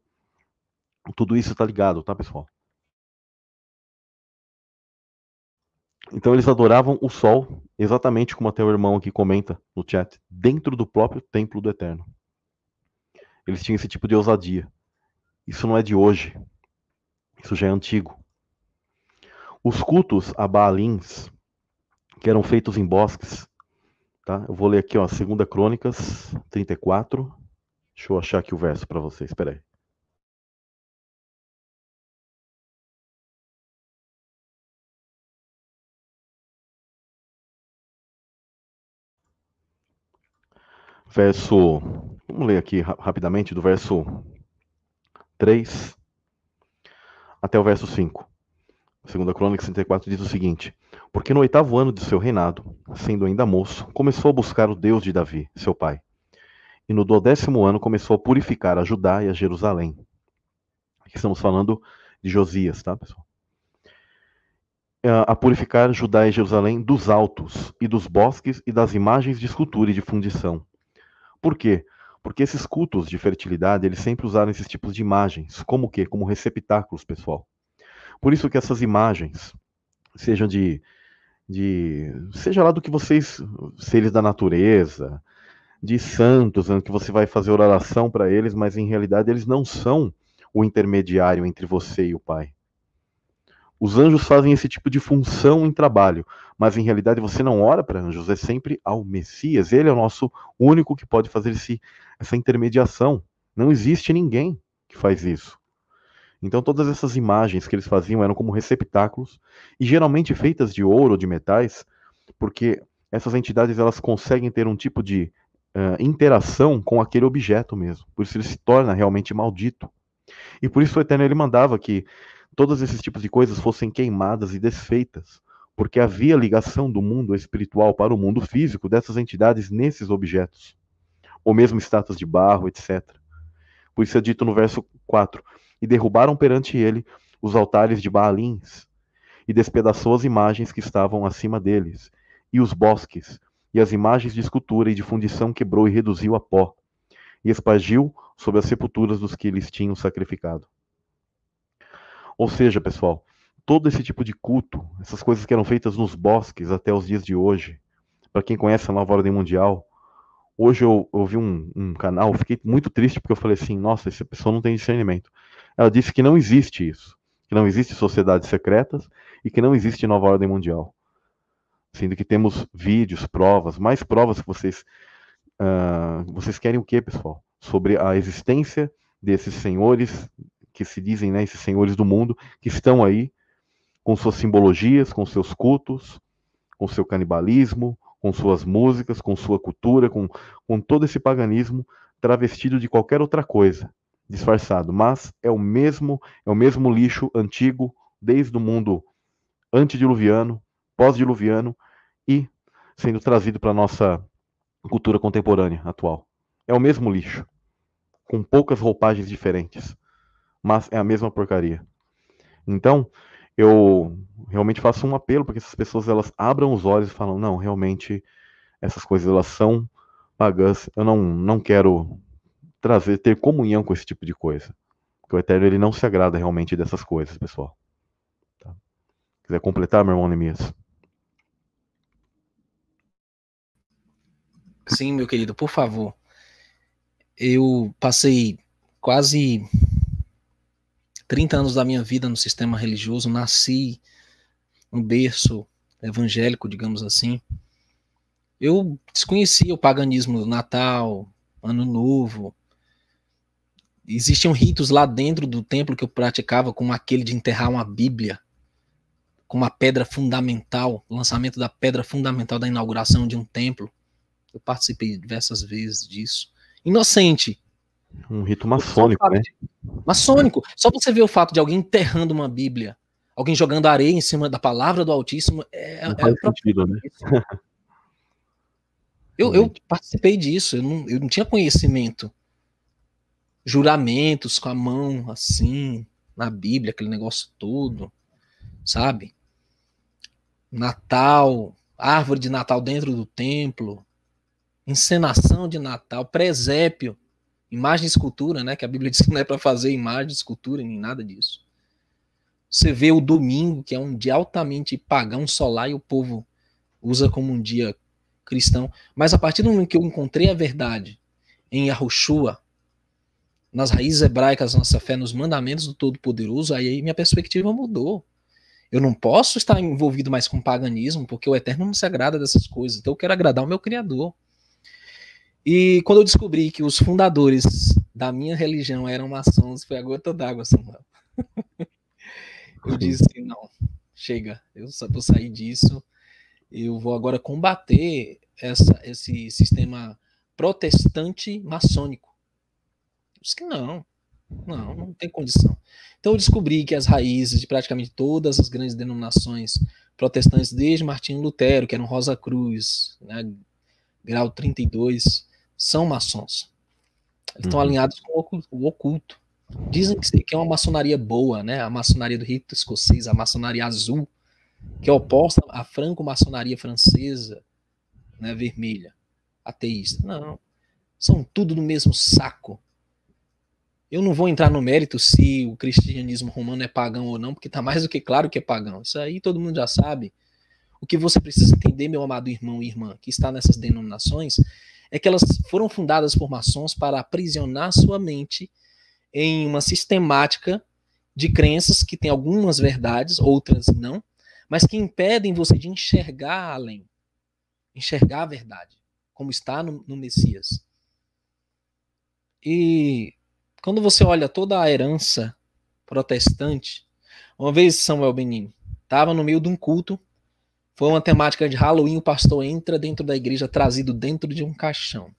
Tudo isso está ligado, tá, pessoal? Então eles adoravam o sol, exatamente como até o irmão aqui comenta no chat, dentro do próprio templo do Eterno. Eles tinham esse tipo de ousadia. Isso não é de hoje. Isso já é antigo. Os cultos a Baalins, que eram feitos em bosques, tá? Eu vou ler aqui, ó, 2 Crônicas 34. Deixa eu achar aqui o verso para vocês, espera aí. verso. Vamos ler aqui rapidamente do verso 3 até o verso 5. Segunda Crônica 64 diz o seguinte: Porque no oitavo ano de seu reinado, sendo ainda moço, começou a buscar o Deus de Davi, seu pai. E no duodécimo ano começou a purificar a Judá e a Jerusalém. Aqui estamos falando de Josias, tá, pessoal? A purificar Judá e Jerusalém dos altos e dos bosques e das imagens de escultura e de fundição por quê? Porque esses cultos de fertilidade, eles sempre usaram esses tipos de imagens. Como o quê? Como receptáculos, pessoal. Por isso que essas imagens, sejam de, de seja lá do que vocês, seres da natureza, de santos, que você vai fazer oração para eles, mas em realidade eles não são o intermediário entre você e o Pai. Os anjos fazem esse tipo de função em trabalho, mas em realidade você não ora para anjos, é sempre ao Messias. Ele é o nosso único que pode fazer esse, essa intermediação. Não existe ninguém que faz isso. Então todas essas imagens que eles faziam eram como receptáculos e geralmente feitas de ouro ou de metais, porque essas entidades elas conseguem ter um tipo de uh, interação com aquele objeto mesmo. Por isso ele se torna realmente maldito. E por isso o Eterno ele mandava que todos esses tipos de coisas fossem queimadas e desfeitas, porque havia ligação do mundo espiritual para o mundo físico dessas entidades nesses objetos, ou mesmo estátuas de barro, etc. Por isso é dito no verso 4: E derrubaram perante ele os altares de Baalins, e despedaçou as imagens que estavam acima deles, e os bosques, e as imagens de escultura e de fundição quebrou e reduziu a pó, e espargiu sobre as sepulturas dos que eles tinham sacrificado. Ou seja, pessoal, todo esse tipo de culto, essas coisas que eram feitas nos bosques até os dias de hoje, para quem conhece a nova ordem mundial, hoje eu, eu vi um, um, canal, fiquei muito triste porque eu falei assim, nossa, essa pessoa não tem discernimento. Ela disse que não existe isso, que não existe sociedades secretas e que não existe nova ordem mundial. Sendo que temos vídeos, provas, mais provas que vocês. Uh, vocês querem o que, pessoal? Sobre a existência desses senhores que se dizem, né, esses senhores do mundo, que estão aí com suas simbologias, com seus cultos, com seu canibalismo, com suas músicas, com sua cultura, com, com todo esse paganismo travestido de qualquer outra coisa, disfarçado, mas é o mesmo, é o mesmo lixo antigo desde o mundo antediluviano, pós-diluviano e sendo trazido para a nossa cultura contemporânea atual. É o mesmo lixo, com poucas roupagens diferentes mas é a mesma porcaria. Então, eu realmente faço um apelo para que essas pessoas elas abram os olhos e falam, não, realmente essas coisas elas são pagãs. Eu não, não quero trazer ter comunhão com esse tipo de coisa. Porque o Eterno ele não se agrada realmente dessas coisas, pessoal. Tá? Quiser completar, meu irmão Nemias? Sim, meu querido, por favor. Eu passei quase 30 anos da minha vida no sistema religioso, nasci um berço evangélico, digamos assim. Eu desconhecia o paganismo do Natal, Ano Novo. Existiam ritos lá dentro do templo que eu praticava, como aquele de enterrar uma Bíblia, com uma pedra fundamental, o lançamento da pedra fundamental da inauguração de um templo. Eu participei diversas vezes disso. Inocente, um rito maçônico, né? Maçônico. Só você ver o fato de alguém enterrando uma Bíblia alguém jogando areia em cima da palavra do Altíssimo. É, Não é faz sentido, né? Eu, eu participei disso, eu não, eu não tinha conhecimento. Juramentos com a mão assim, na Bíblia, aquele negócio todo, sabe? Natal, árvore de Natal dentro do templo, encenação de Natal, presépio, imagem e escultura, né? Que a Bíblia diz que não é para fazer imagem, escultura, nem nada disso. Você vê o domingo, que é um dia altamente pagão, solar, e o povo usa como um dia cristão. Mas a partir do momento que eu encontrei a verdade em Yahushua, nas raízes hebraicas da nossa fé, nos mandamentos do Todo-Poderoso, aí minha perspectiva mudou. Eu não posso estar envolvido mais com paganismo, porque o Eterno não se agrada dessas coisas. Então eu quero agradar o meu Criador. E quando eu descobri que os fundadores da minha religião eram maçons, foi a gota d'água, Samuel. eu disse: não, chega, eu vou sair disso. Eu vou agora combater essa, esse sistema protestante maçônico. Disse que não, não, não tem condição. Então eu descobri que as raízes de praticamente todas as grandes denominações protestantes, desde Martinho Lutero, que era um Rosa Cruz, né, grau 32, são maçons. Eles estão uhum. alinhados com o oculto. Dizem que é uma maçonaria boa, né? A maçonaria do rito escocês, a maçonaria azul, que é oposta à franco-maçonaria francesa, né, vermelha, ateísta. Não. São tudo no mesmo saco. Eu não vou entrar no mérito se o cristianismo romano é pagão ou não, porque está mais do que claro que é pagão. Isso aí todo mundo já sabe. O que você precisa entender, meu amado irmão e irmã, que está nessas denominações, é que elas foram fundadas por maçons para aprisionar sua mente em uma sistemática de crenças que tem algumas verdades, outras não, mas que impedem você de enxergar além, enxergar a verdade, como está no, no Messias. E quando você olha toda a herança protestante, uma vez Samuel Benin estava no meio de um culto, foi uma temática de Halloween, o pastor entra dentro da igreja trazido dentro de um caixão.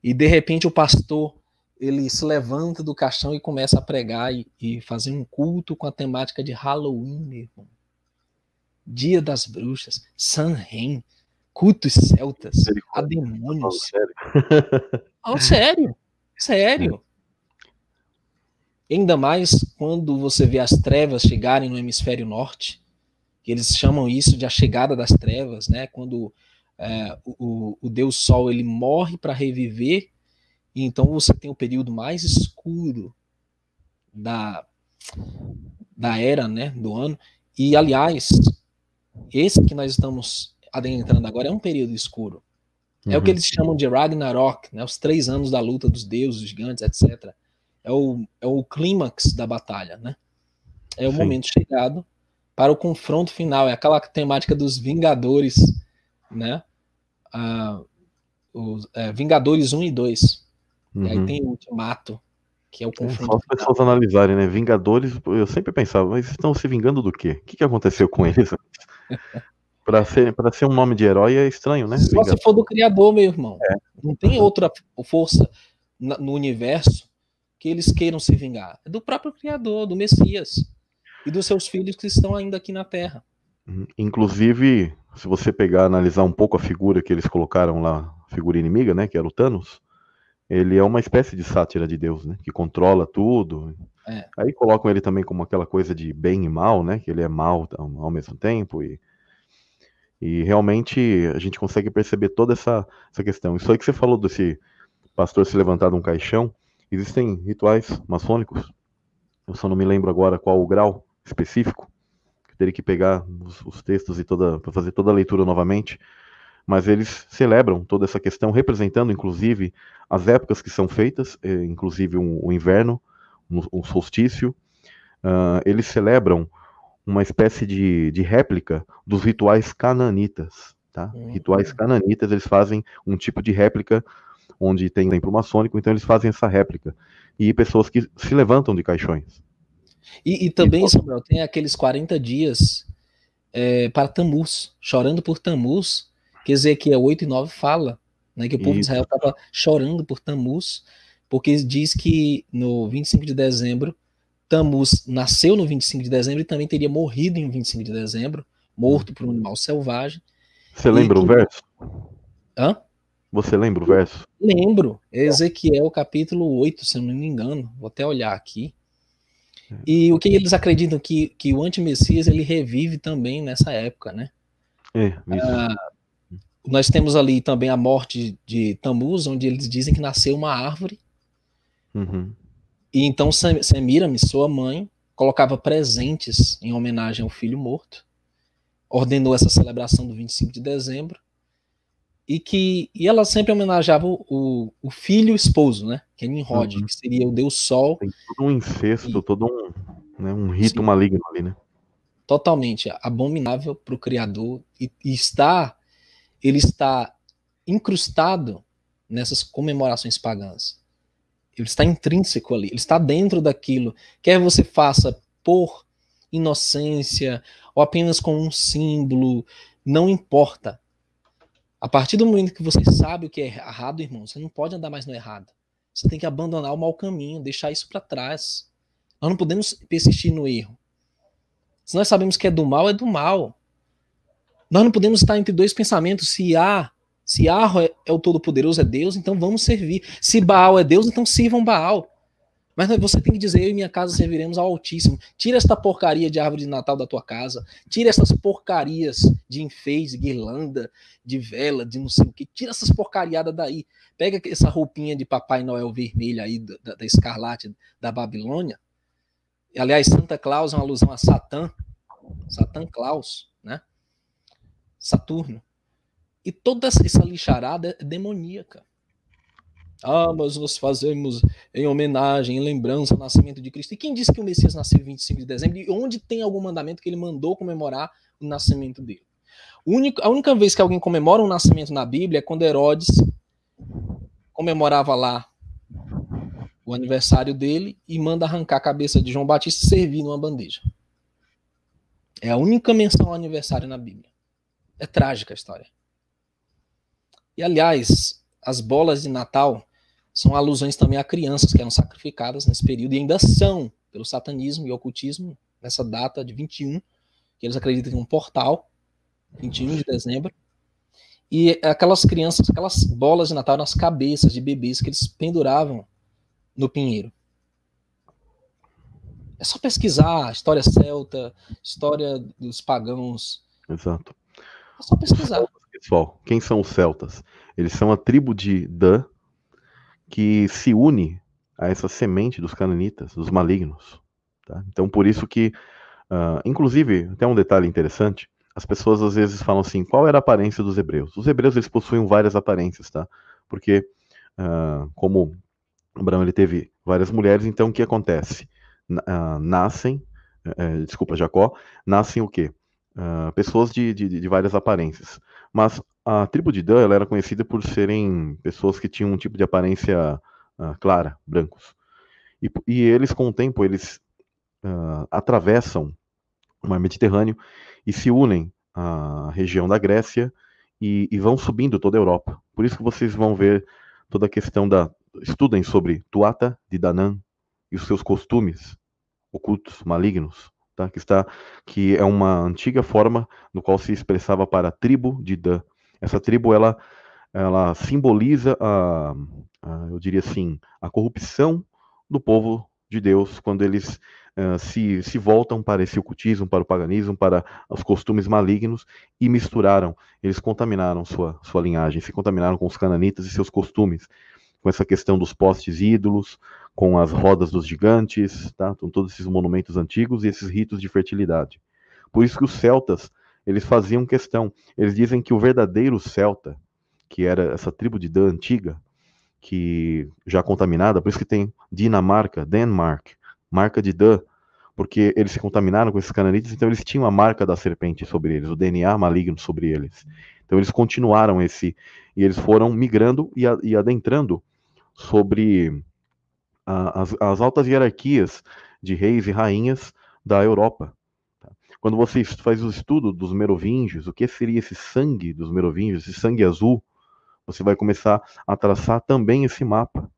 E de repente o pastor ele se levanta do caixão e começa a pregar e, e fazer um culto com a temática de Halloween, meu irmão. Dia das bruxas, Sanren, cultos celtas, a demônios. Oh, sério? sério. Sério. Ainda mais quando você vê as trevas chegarem no hemisfério norte, que eles chamam isso de a chegada das trevas, né? Quando é, o, o Deus Sol ele morre para reviver, e então você tem o período mais escuro da, da era, né? Do ano. E aliás, esse que nós estamos adentrando agora é um período escuro. É uhum. o que eles chamam de Ragnarok, né? os três anos da luta dos deuses, gigantes, etc. É o, é o clímax da batalha, né? É o Sim. momento chegado para o confronto final, é aquela temática dos Vingadores, né? Ah, os, é, Vingadores 1 e 2. Uhum. E aí uhum. tem o Ultimato, que é o confronto. É, só as pessoas analisarem, né? Vingadores, eu sempre pensava, mas estão se vingando do quê? O que, que aconteceu com eles? Pra ser, pra ser um nome de herói é estranho, né? Só se for do Criador, meu irmão. É. Não tem outra força no universo que eles queiram se vingar. É do próprio Criador, do Messias. E dos seus filhos que estão ainda aqui na Terra. Uhum. Inclusive, se você pegar, analisar um pouco a figura que eles colocaram lá, figura inimiga, né? Que era o Thanos. Ele é uma espécie de sátira de Deus, né? Que controla tudo. É. Aí colocam ele também como aquela coisa de bem e mal, né? Que ele é mal ao mesmo tempo. E e realmente a gente consegue perceber toda essa, essa questão. Isso aí que você falou desse pastor se levantar de um caixão, existem rituais maçônicos. Eu só não me lembro agora qual o grau específico. Eu teria que pegar os, os textos e toda para fazer toda a leitura novamente. Mas eles celebram toda essa questão, representando inclusive as épocas que são feitas, eh, inclusive o um, um inverno, um, um solstício. Uh, eles celebram uma espécie de, de réplica dos rituais cananitas. Tá? Uhum. Rituais cananitas, eles fazem um tipo de réplica onde tem templo maçônico, então eles fazem essa réplica. E pessoas que se levantam de caixões. E, e também, Samuel, tem aqueles 40 dias é, para Tamuz, chorando por Tamuz, que Ezequiel 8 e 9 fala, né, que o povo Isso. de Israel estava chorando por Tamuz, porque diz que no 25 de dezembro Tammuz nasceu no 25 de dezembro e também teria morrido em 25 de dezembro, morto por um animal selvagem. Você lembra que... o verso? Hã? Você lembra o verso? Lembro. Ezequiel capítulo 8, se eu não me engano. Vou até olhar aqui. E o que eles acreditam que, que o anti-messias ele revive também nessa época, né? É, ah, nós temos ali também a morte de Tammuz, onde eles dizem que nasceu uma árvore. Uhum. E então Semiramis, sua mãe, colocava presentes em homenagem ao filho morto. Ordenou essa celebração do 25 de dezembro e que e ela sempre homenageava o, o filho esposo, né? Que é Nimrod, uhum. que seria o deus Sol. Tem todo um incesto, e, todo um, né, um rito sim, maligno ali, né? Totalmente abominável para o Criador e, e, está ele está incrustado nessas comemorações pagãs. Ele está intrínseco ali, ele está dentro daquilo. Quer você faça por inocência ou apenas com um símbolo, não importa a partir do momento que você sabe o que é errado, irmão, você não pode andar mais no errado. Você tem que abandonar o mau caminho, deixar isso para trás. Nós não podemos persistir no erro. Se nós sabemos que é do mal, é do mal. Nós não podemos estar entre dois pensamentos. Se há, se Arro é, é o Todo-Poderoso, é Deus, então vamos servir. Se Baal é Deus, então sirvam Baal. Mas você tem que dizer, eu e minha casa serviremos ao Altíssimo. Tira esta porcaria de árvore de Natal da tua casa. Tira essas porcarias de enfeite, guirlanda, de vela, de não sei o que. Tira essas porcariadas daí. Pega essa roupinha de Papai Noel vermelha aí, da, da escarlate da Babilônia. Aliás, Santa Claus é uma alusão a Satã. Satã Claus, né? Saturno. E toda essa lixarada é demoníaca. Ah, mas nós fazemos em homenagem, em lembrança ao nascimento de Cristo. E quem disse que o Messias nasceu em 25 de dezembro? E onde tem algum mandamento que ele mandou comemorar o nascimento dele? a única vez que alguém comemora um nascimento na Bíblia é quando Herodes comemorava lá o aniversário dele e manda arrancar a cabeça de João Batista e servir numa bandeja. É a única menção ao aniversário na Bíblia. É trágica a história. E aliás, as bolas de Natal são alusões também a crianças que eram sacrificadas nesse período e ainda são pelo satanismo e ocultismo nessa data de 21, que eles acreditam em um portal, 21 de dezembro. E aquelas crianças, aquelas bolas de Natal nas cabeças de bebês que eles penduravam no pinheiro. É só pesquisar história celta, história dos pagãos. Exato. É só pesquisar. Pessoal, quem são os celtas? Eles são a tribo de Dan que se une a essa semente dos cananitas, dos malignos. Tá? Então, por isso que, uh, inclusive, até um detalhe interessante, as pessoas às vezes falam assim, qual era a aparência dos hebreus? Os hebreus eles possuem várias aparências, tá? Porque, uh, como Abraão ele teve várias mulheres, então o que acontece? Uh, nascem, uh, desculpa, Jacó, nascem o quê? pessoas de, de, de várias aparências. Mas a tribo de Dan era conhecida por serem pessoas que tinham um tipo de aparência uh, clara, brancos. E, e, eles, com o tempo, eles uh, atravessam o mar Mediterrâneo e se unem à região da Grécia e, e, vão subindo toda a Europa. Por isso que vocês vão ver toda a questão da... Estudem sobre Tuata de Danã e os seus costumes ocultos, malignos, tá? que, está, que é uma antiga forma no qual se expressava para a tribo de Dan. Essa tribo ela, ela simboliza a, a, eu diria assim, a corrupção do povo de Deus quando eles uh, se, se voltam para esse ocultismo, para o paganismo, para os costumes malignos e misturaram, eles contaminaram sua, sua linhagem, se contaminaram com os cananitas e seus costumes, com essa questão dos postes ídolos, com as rodas dos gigantes, tá? com todos esses monumentos antigos e esses ritos de fertilidade. Por isso que os celtas, eles faziam questão, eles dizem que o verdadeiro celta, que era essa tribo de Dan antiga, que já contaminada, por isso que tem Dinamarca, Denmark, marca de Dan, porque eles se contaminaram com esses cananitas, então eles tinham a marca da serpente sobre eles, o DNA maligno sobre eles. Então eles continuaram esse, e eles foram migrando e, a, e adentrando sobre as, as altas hierarquias de reis e rainhas da Europa. Tá? Quando você faz o estudo dos merovingios, o que seria esse sangue dos merovingios, esse sangue azul, você vai começar a traçar também esse mapa.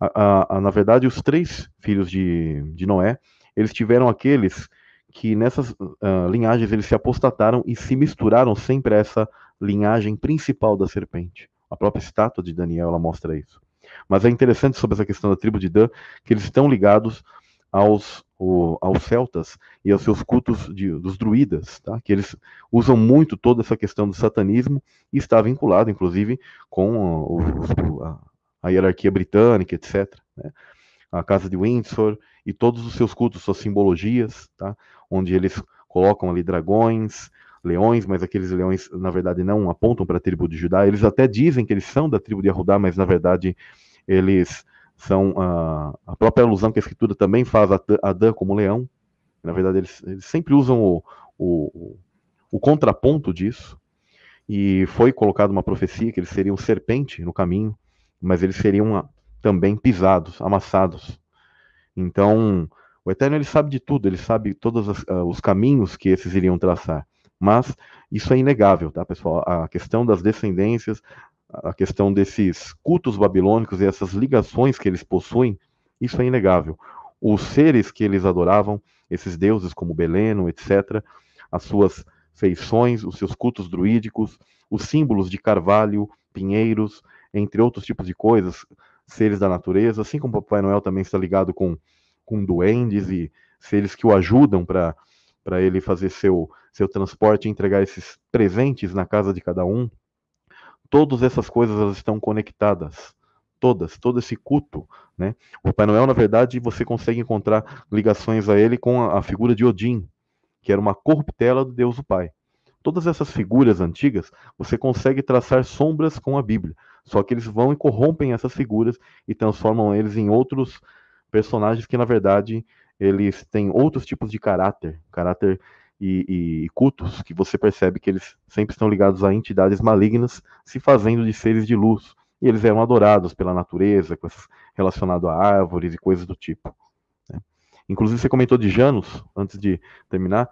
A, a, na verdade, os três filhos de, de Noé, eles tiveram aqueles que nessas uh, linhagens eles se apostataram e se misturaram sempre a essa linhagem principal da serpente. A própria estátua de Daniel ela mostra isso. Mas é interessante sobre essa questão da tribo de Dan que eles estão ligados aos, o, aos celtas e aos seus cultos de, dos druidas, tá? que eles usam muito toda essa questão do satanismo e está vinculado, inclusive, com a, a, hierarquia britânica, etc. Né? A casa de Windsor e todos os seus cultos, suas simbologias, tá? onde eles colocam ali dragões, leões, mas aqueles leões, na verdade, não apontam para a tribo de Judá. Eles até dizem que eles são da tribo de Arudá, mas, na verdade, eles são a, a própria alusão que a escritura também faz a Adã como leão. Na verdade, eles, eles sempre usam o, o, o, contraponto disso. E foi colocada uma profecia que eles seriam serpente no caminho, mas eles seriam ah, também pisados, amassados. Então, o Eterno ele sabe de tudo, ele sabe todos os, uh, os caminhos que esses iriam traçar. Mas isso é inegável, tá, pessoal? A questão das descendências, a questão desses cultos babilônicos e essas ligações que eles possuem, isso é inegável. Os seres que eles adoravam, esses deuses como Beleno, etc., as suas feições, os seus cultos druídicos, os símbolos de carvalho, pinheiros, entre outros tipos de coisas, seres da natureza, assim como Papai Noel também está ligado com, com duendes e seres que o ajudam para ele fazer seu, seu transporte entregar esses presentes na casa de cada um. Todas essas coisas elas estão conectadas. Todas, todo esse culto, né? O Papai Noel, na verdade, você consegue encontrar ligações a ele com a, a figura de Odin, que era uma corruptela do Deus o Pai. Todas essas figuras antigas, você consegue traçar sombras com a Bíblia. Só que eles vão e corrompem essas figuras e transformam eles em outros personagens que, na verdade, eles têm outros tipos de caráter, caráter e, e, cultos que você percebe que eles sempre estão ligados a entidades malignas, se fazendo de seres de luz. E eles eram adorados pela natureza, relacionado a árvores e coisas do tipo. Né? Inclusive, você comentou de Janus, antes de terminar.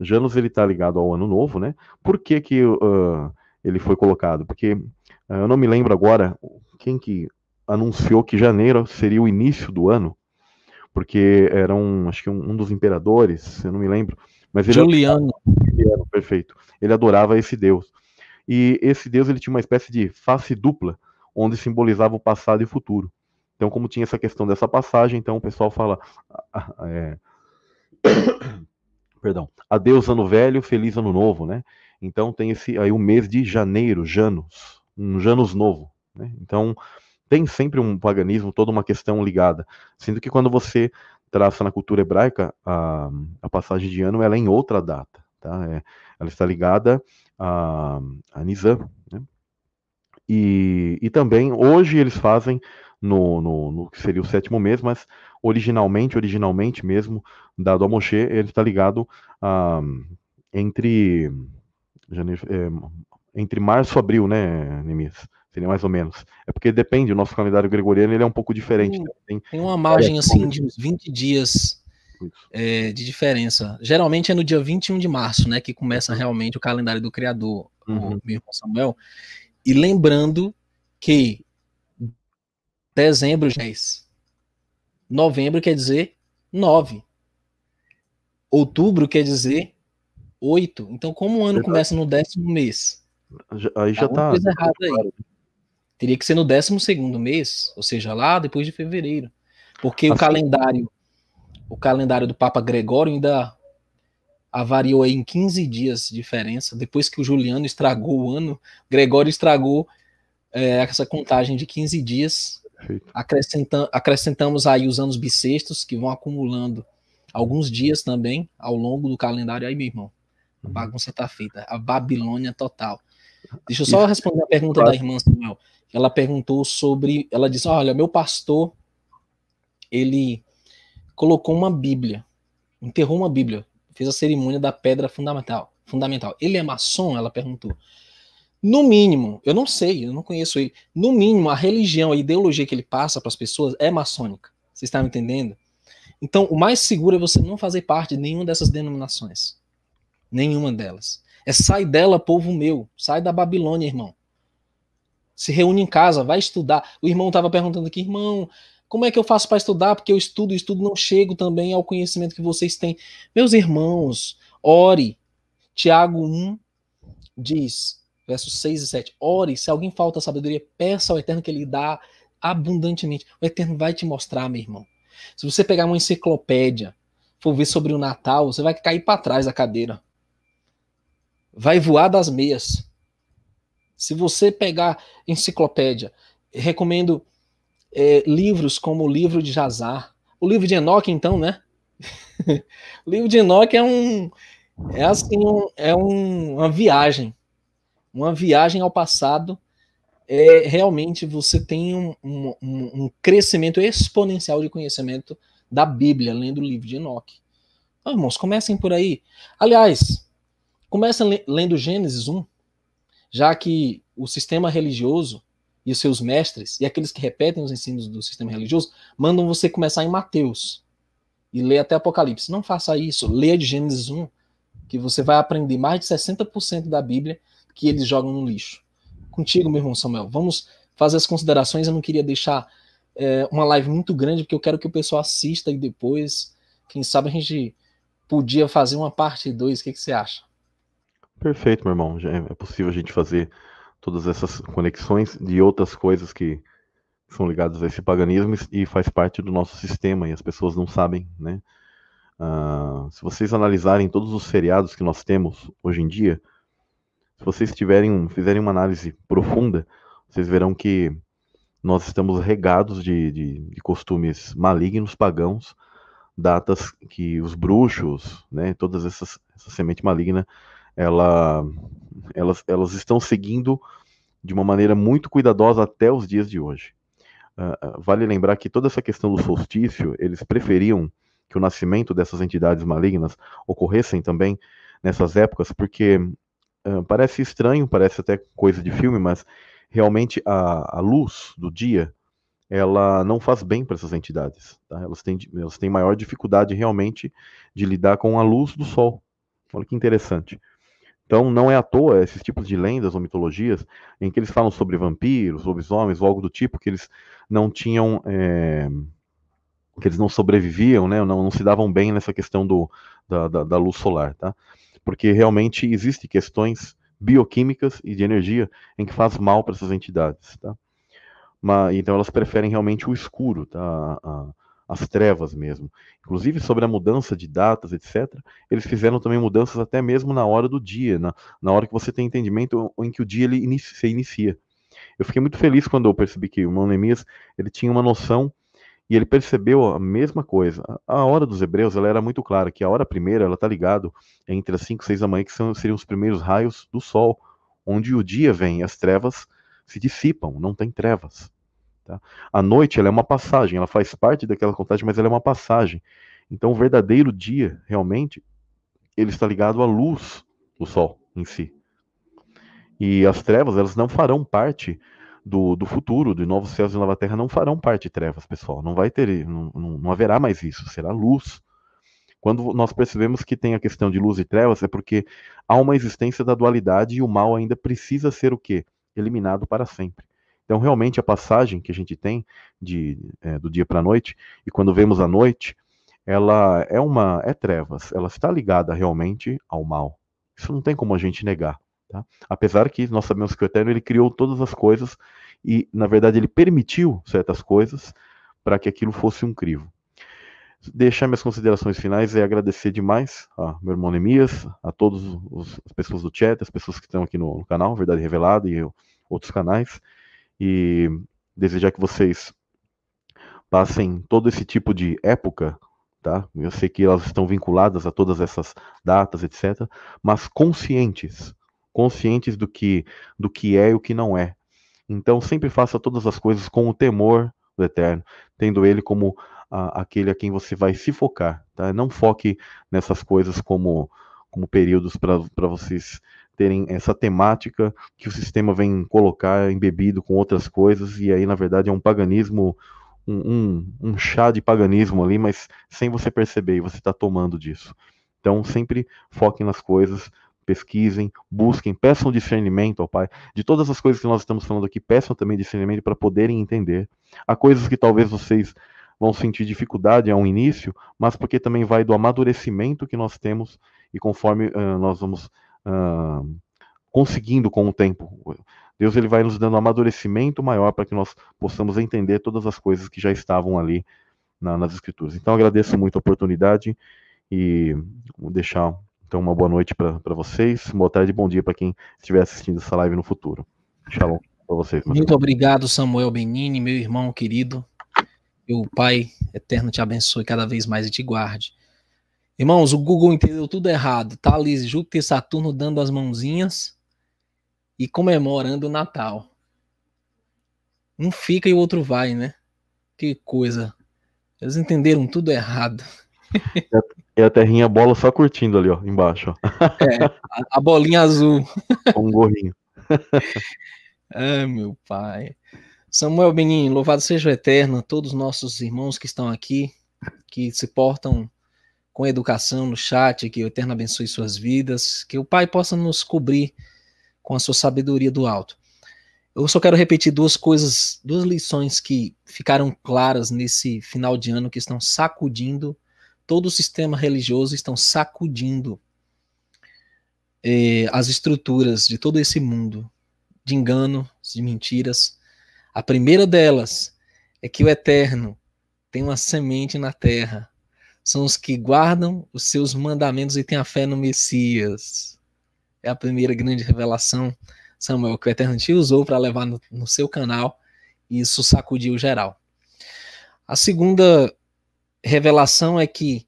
Janus ele está ligado ao Ano Novo, né? Por que, que uh, ele foi colocado? Porque uh, eu não me lembro agora quem que anunciou que janeiro seria o início do ano, porque era um, acho que um, um dos imperadores, eu não me lembro, mas ele Juliano. Juliano, perfeito. Ele adorava esse Deus. E esse Deus ele tinha uma espécie de face dupla, onde simbolizava o passado e o futuro. Então, como tinha essa questão dessa passagem, então o pessoal fala. É... Perdão. Adeus ano velho, feliz ano novo, né? Então tem esse aí o mês de janeiro, Janus, um Janus novo, né? Então tem sempre um paganismo, toda uma questão ligada. Sendo que quando você traça na cultura hebraica, a, a passagem de ano ela é em outra data. Tá? É, ela está ligada a, a Nisan. Né? E, e também, hoje eles fazem no, no, no, que seria o sétimo mês, mas originalmente, originalmente mesmo, dado a Moshe, ele está ligado a, entre, janeiro, é, entre março e abril, né, Nemias? Seria mais ou menos. É porque depende, o nosso calendário gregoriano ele é um pouco diferente. Né? Tem, tem, uma margem assim de uns 20 dias é, de diferença. Geralmente é no dia 21 de março, né? Que começa uhum. realmente o calendário do Criador, uhum. o meu irmão Samuel. E lembrando que dezembro 10. Novembro quer dizer 9. Outubro quer dizer 8. Então, como o ano começa no décimo mês? Aí já tá. Coisa errada aí. Teria que ser no 12 mês, ou seja, lá depois de fevereiro. Porque assim. o calendário o calendário do Papa Gregório ainda avariou em 15 dias de diferença. Depois que o Juliano estragou o ano, Gregório estragou é, essa contagem de 15 dias. Acrescentam, acrescentamos aí os anos bissextos, que vão acumulando alguns dias também ao longo do calendário. Aí, meu irmão, a uhum. bagunça tá feita. A Babilônia total. Deixa eu só responder a pergunta da irmã Samuel ela perguntou sobre. Ela disse: Olha, meu pastor, ele colocou uma Bíblia, enterrou uma Bíblia, fez a cerimônia da pedra fundamental. fundamental. Ele é maçom? Ela perguntou. No mínimo, eu não sei, eu não conheço ele. No mínimo, a religião, a ideologia que ele passa para as pessoas é maçônica. Vocês estão entendendo? Então, o mais seguro é você não fazer parte de nenhuma dessas denominações. Nenhuma delas. É sai dela, povo meu. Sai da Babilônia, irmão se reúne em casa, vai estudar. O irmão estava perguntando aqui, irmão, Como é que eu faço para estudar? Porque eu estudo, estudo, não chego também ao conhecimento que vocês têm. Meus irmãos, ore. Tiago 1 diz, versos 6 e 7. Ore, se alguém falta sabedoria, peça ao Eterno que ele dá abundantemente. O Eterno vai te mostrar, meu irmão. Se você pegar uma enciclopédia, for ver sobre o Natal, você vai cair para trás da cadeira. Vai voar das meias. Se você pegar enciclopédia, recomendo é, livros como o livro de Jazar, o livro de Enoque, então, né? o livro de Enoque é um é assim um, é um, uma viagem, uma viagem ao passado. É realmente você tem um, um, um crescimento exponencial de conhecimento da Bíblia, lendo o livro de Enoque. Então, irmãos, comecem por aí. Aliás, comecem lendo Gênesis 1, já que o sistema religioso e os seus mestres, e aqueles que repetem os ensinos do sistema religioso, mandam você começar em Mateus e ler até Apocalipse. Não faça isso, leia de Gênesis 1, que você vai aprender mais de 60% da Bíblia que eles jogam no lixo. Contigo, meu irmão Samuel, vamos fazer as considerações. Eu não queria deixar é, uma live muito grande, porque eu quero que o pessoal assista e depois, quem sabe, a gente podia fazer uma parte 2. O que, que você acha? Perfeito, meu irmão. Já é possível a gente fazer todas essas conexões de outras coisas que são ligadas a esse paganismo e faz parte do nosso sistema e as pessoas não sabem, né? Uh, se vocês analisarem todos os feriados que nós temos hoje em dia, se vocês tiverem, fizerem uma análise profunda, vocês verão que nós estamos regados de, de, de costumes malignos, pagãos, datas que os bruxos, né, todas essas essa semente maligna, ela, elas, elas estão seguindo de uma maneira muito cuidadosa até os dias de hoje. Uh, vale lembrar que toda essa questão do solstício, eles preferiam que o nascimento dessas entidades malignas ocorressem também nessas épocas, porque uh, parece estranho, parece até coisa de filme, mas realmente a, a luz do dia ela não faz bem para essas entidades. Tá? Elas, têm, elas têm maior dificuldade realmente de lidar com a luz do sol. Olha que interessante. Então, não é à toa esses tipos de lendas ou mitologias em que eles falam sobre vampiros, lobisomens ou algo do tipo, que eles não tinham. É, que eles não sobreviviam, né, não, não se davam bem nessa questão do, da, da, da luz solar, tá? Porque realmente existem questões bioquímicas e de energia em que faz mal para essas entidades, tá? Mas, então elas preferem realmente o escuro, tá? A, as trevas mesmo. Inclusive sobre a mudança de datas, etc. Eles fizeram também mudanças até mesmo na hora do dia, na, na hora que você tem entendimento em que o dia ele inicia, se inicia. Eu fiquei muito feliz quando eu percebi que o irmão Neemias ele tinha uma noção e ele percebeu a mesma coisa. A hora dos hebreus ela era muito clara, que a hora primeira ela está ligado entre as 5 e 6 da manhã, que são, seriam os primeiros raios do sol, onde o dia vem as trevas se dissipam, não tem trevas. Tá? A noite ela é uma passagem, ela faz parte daquela contagem, mas ela é uma passagem. Então o verdadeiro dia, realmente, ele está ligado à luz do sol em si. E as trevas, elas não farão parte do, do futuro, de novos céus e nova terra, não farão parte de trevas, pessoal. Não vai ter, não, não, haverá mais isso, será luz. Quando nós percebemos que tem a questão de luz e trevas, é porque há uma existência da dualidade e o mal ainda precisa ser o quê? Eliminado para sempre. Então, realmente, a passagem que a gente tem de, é, do dia para a noite, e quando vemos a noite, ela é uma é trevas, ela está ligada realmente ao mal. Isso não tem como a gente negar. Tá? Apesar que nós sabemos que o Eterno ele criou todas as coisas e, na verdade, ele permitiu certas coisas para que aquilo fosse um crivo. Deixar minhas considerações finais é agradecer demais a meu irmão Nemias, a todas as pessoas do chat, as pessoas que estão aqui no, no canal, Verdade Revelada e outros canais e desejar que vocês passem todo esse tipo de época, tá? Eu sei que elas estão vinculadas a todas essas datas, etc, mas conscientes, conscientes do que do que é e o que não é. Então sempre faça todas as coisas com o temor do Eterno, tendo ele como a, aquele a quem você vai se focar, tá? Não foque nessas coisas como como períodos para vocês terem essa temática que o sistema vem colocar embebido com outras coisas, e aí, na verdade, é um paganismo, um, um, um chá de paganismo ali, mas sem você perceber, e você está tomando disso. Então, sempre foquem nas coisas pesquisem, busquem, peçam discernimento ao Pai. De todas as coisas que nós estamos falando aqui, peçam também discernimento para poderem entender. Há coisas que talvez vocês vão sentir dificuldade a um início, mas porque também vai do amadurecimento que nós temos e conforme uh, nós vamos conseguindo com o tempo. Deus ele vai nos dando um amadurecimento maior para que nós possamos entender todas as coisas que já estavam ali na, nas escrituras. Então agradeço muito a oportunidade e vou deixar então uma boa noite para vocês, boa tarde e bom dia para quem estiver assistindo essa live no futuro. Shalom para vocês. Muito obrigado, Samuel Benini, meu irmão querido. Que o Pai eterno te abençoe cada vez mais e te guarde. Irmãos, o Google entendeu tudo errado. Tá ali Júpiter e Saturno dando as mãozinhas e comemorando o Natal. Um fica e o outro vai, né? Que coisa. Eles entenderam tudo errado. E a terrinha bola só curtindo ali, ó, embaixo. Ó. É, a, a bolinha azul. Com um gorrinho. ah, meu pai. Samuel Benin, louvado seja o Eterno, todos os nossos irmãos que estão aqui, que se portam com educação no chat, que o Eterno abençoe suas vidas, que o Pai possa nos cobrir com a sua sabedoria do alto. Eu só quero repetir duas coisas, duas lições que ficaram claras nesse final de ano que estão sacudindo todo o sistema religioso, estão sacudindo eh, as estruturas de todo esse mundo de engano, de mentiras, a primeira delas é que o Eterno tem uma semente na terra. São os que guardam os seus mandamentos e têm a fé no Messias. É a primeira grande revelação, Samuel, que o Eterno te usou para levar no, no seu canal e isso sacudiu geral. A segunda revelação é que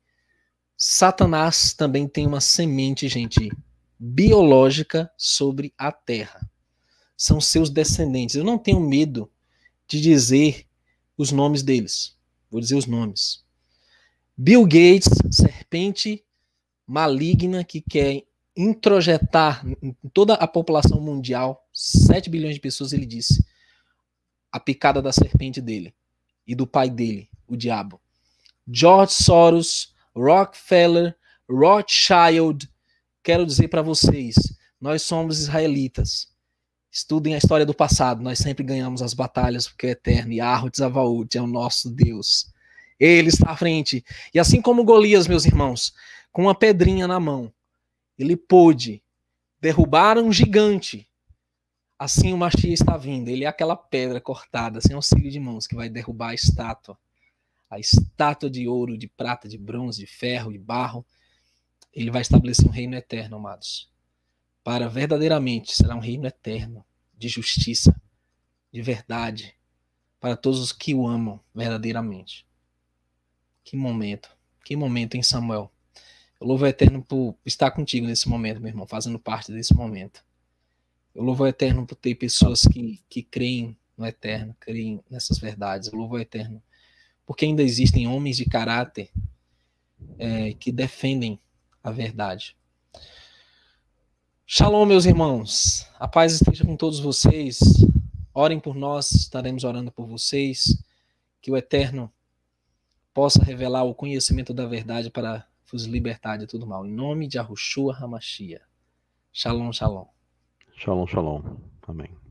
Satanás também tem uma semente, gente, biológica sobre a terra. São seus descendentes. Eu não tenho medo de dizer os nomes deles. Vou dizer os nomes. Bill Gates, serpente maligna que quer introjetar em toda a população mundial, 7 bilhões de pessoas, ele disse, a picada da serpente dele e do pai dele, o diabo. George Soros, Rockefeller, Rothschild, quero dizer para vocês, nós somos israelitas. Estudem a história do passado, nós sempre ganhamos as batalhas porque é eterno, e Arro é o nosso Deus. Ele está à frente. E assim como Golias, meus irmãos, com uma pedrinha na mão, ele pôde derrubar um gigante. Assim o Machia está vindo. Ele é aquela pedra cortada, sem auxílio de mãos, que vai derrubar a estátua. A estátua de ouro, de prata, de bronze, de ferro, de barro. Ele vai estabelecer um reino eterno, amados para verdadeiramente será um reino eterno de justiça, de verdade, para todos os que o amam verdadeiramente. Que momento, que momento em Samuel. Eu louvo Eterno por estar contigo nesse momento, meu irmão, fazendo parte desse momento. Eu louvo Eterno por ter pessoas que, que creem no Eterno, creem nessas verdades. Eu louvo Eterno porque ainda existem homens de caráter é, que defendem a verdade. Shalom, meus irmãos. A paz esteja com todos vocês. Orem por nós, estaremos orando por vocês. Que o Eterno possa revelar o conhecimento da verdade para vos libertar de tudo mal. Em nome de Ahushua Hamashia. Shalom, shalom. Shalom, shalom. Amém.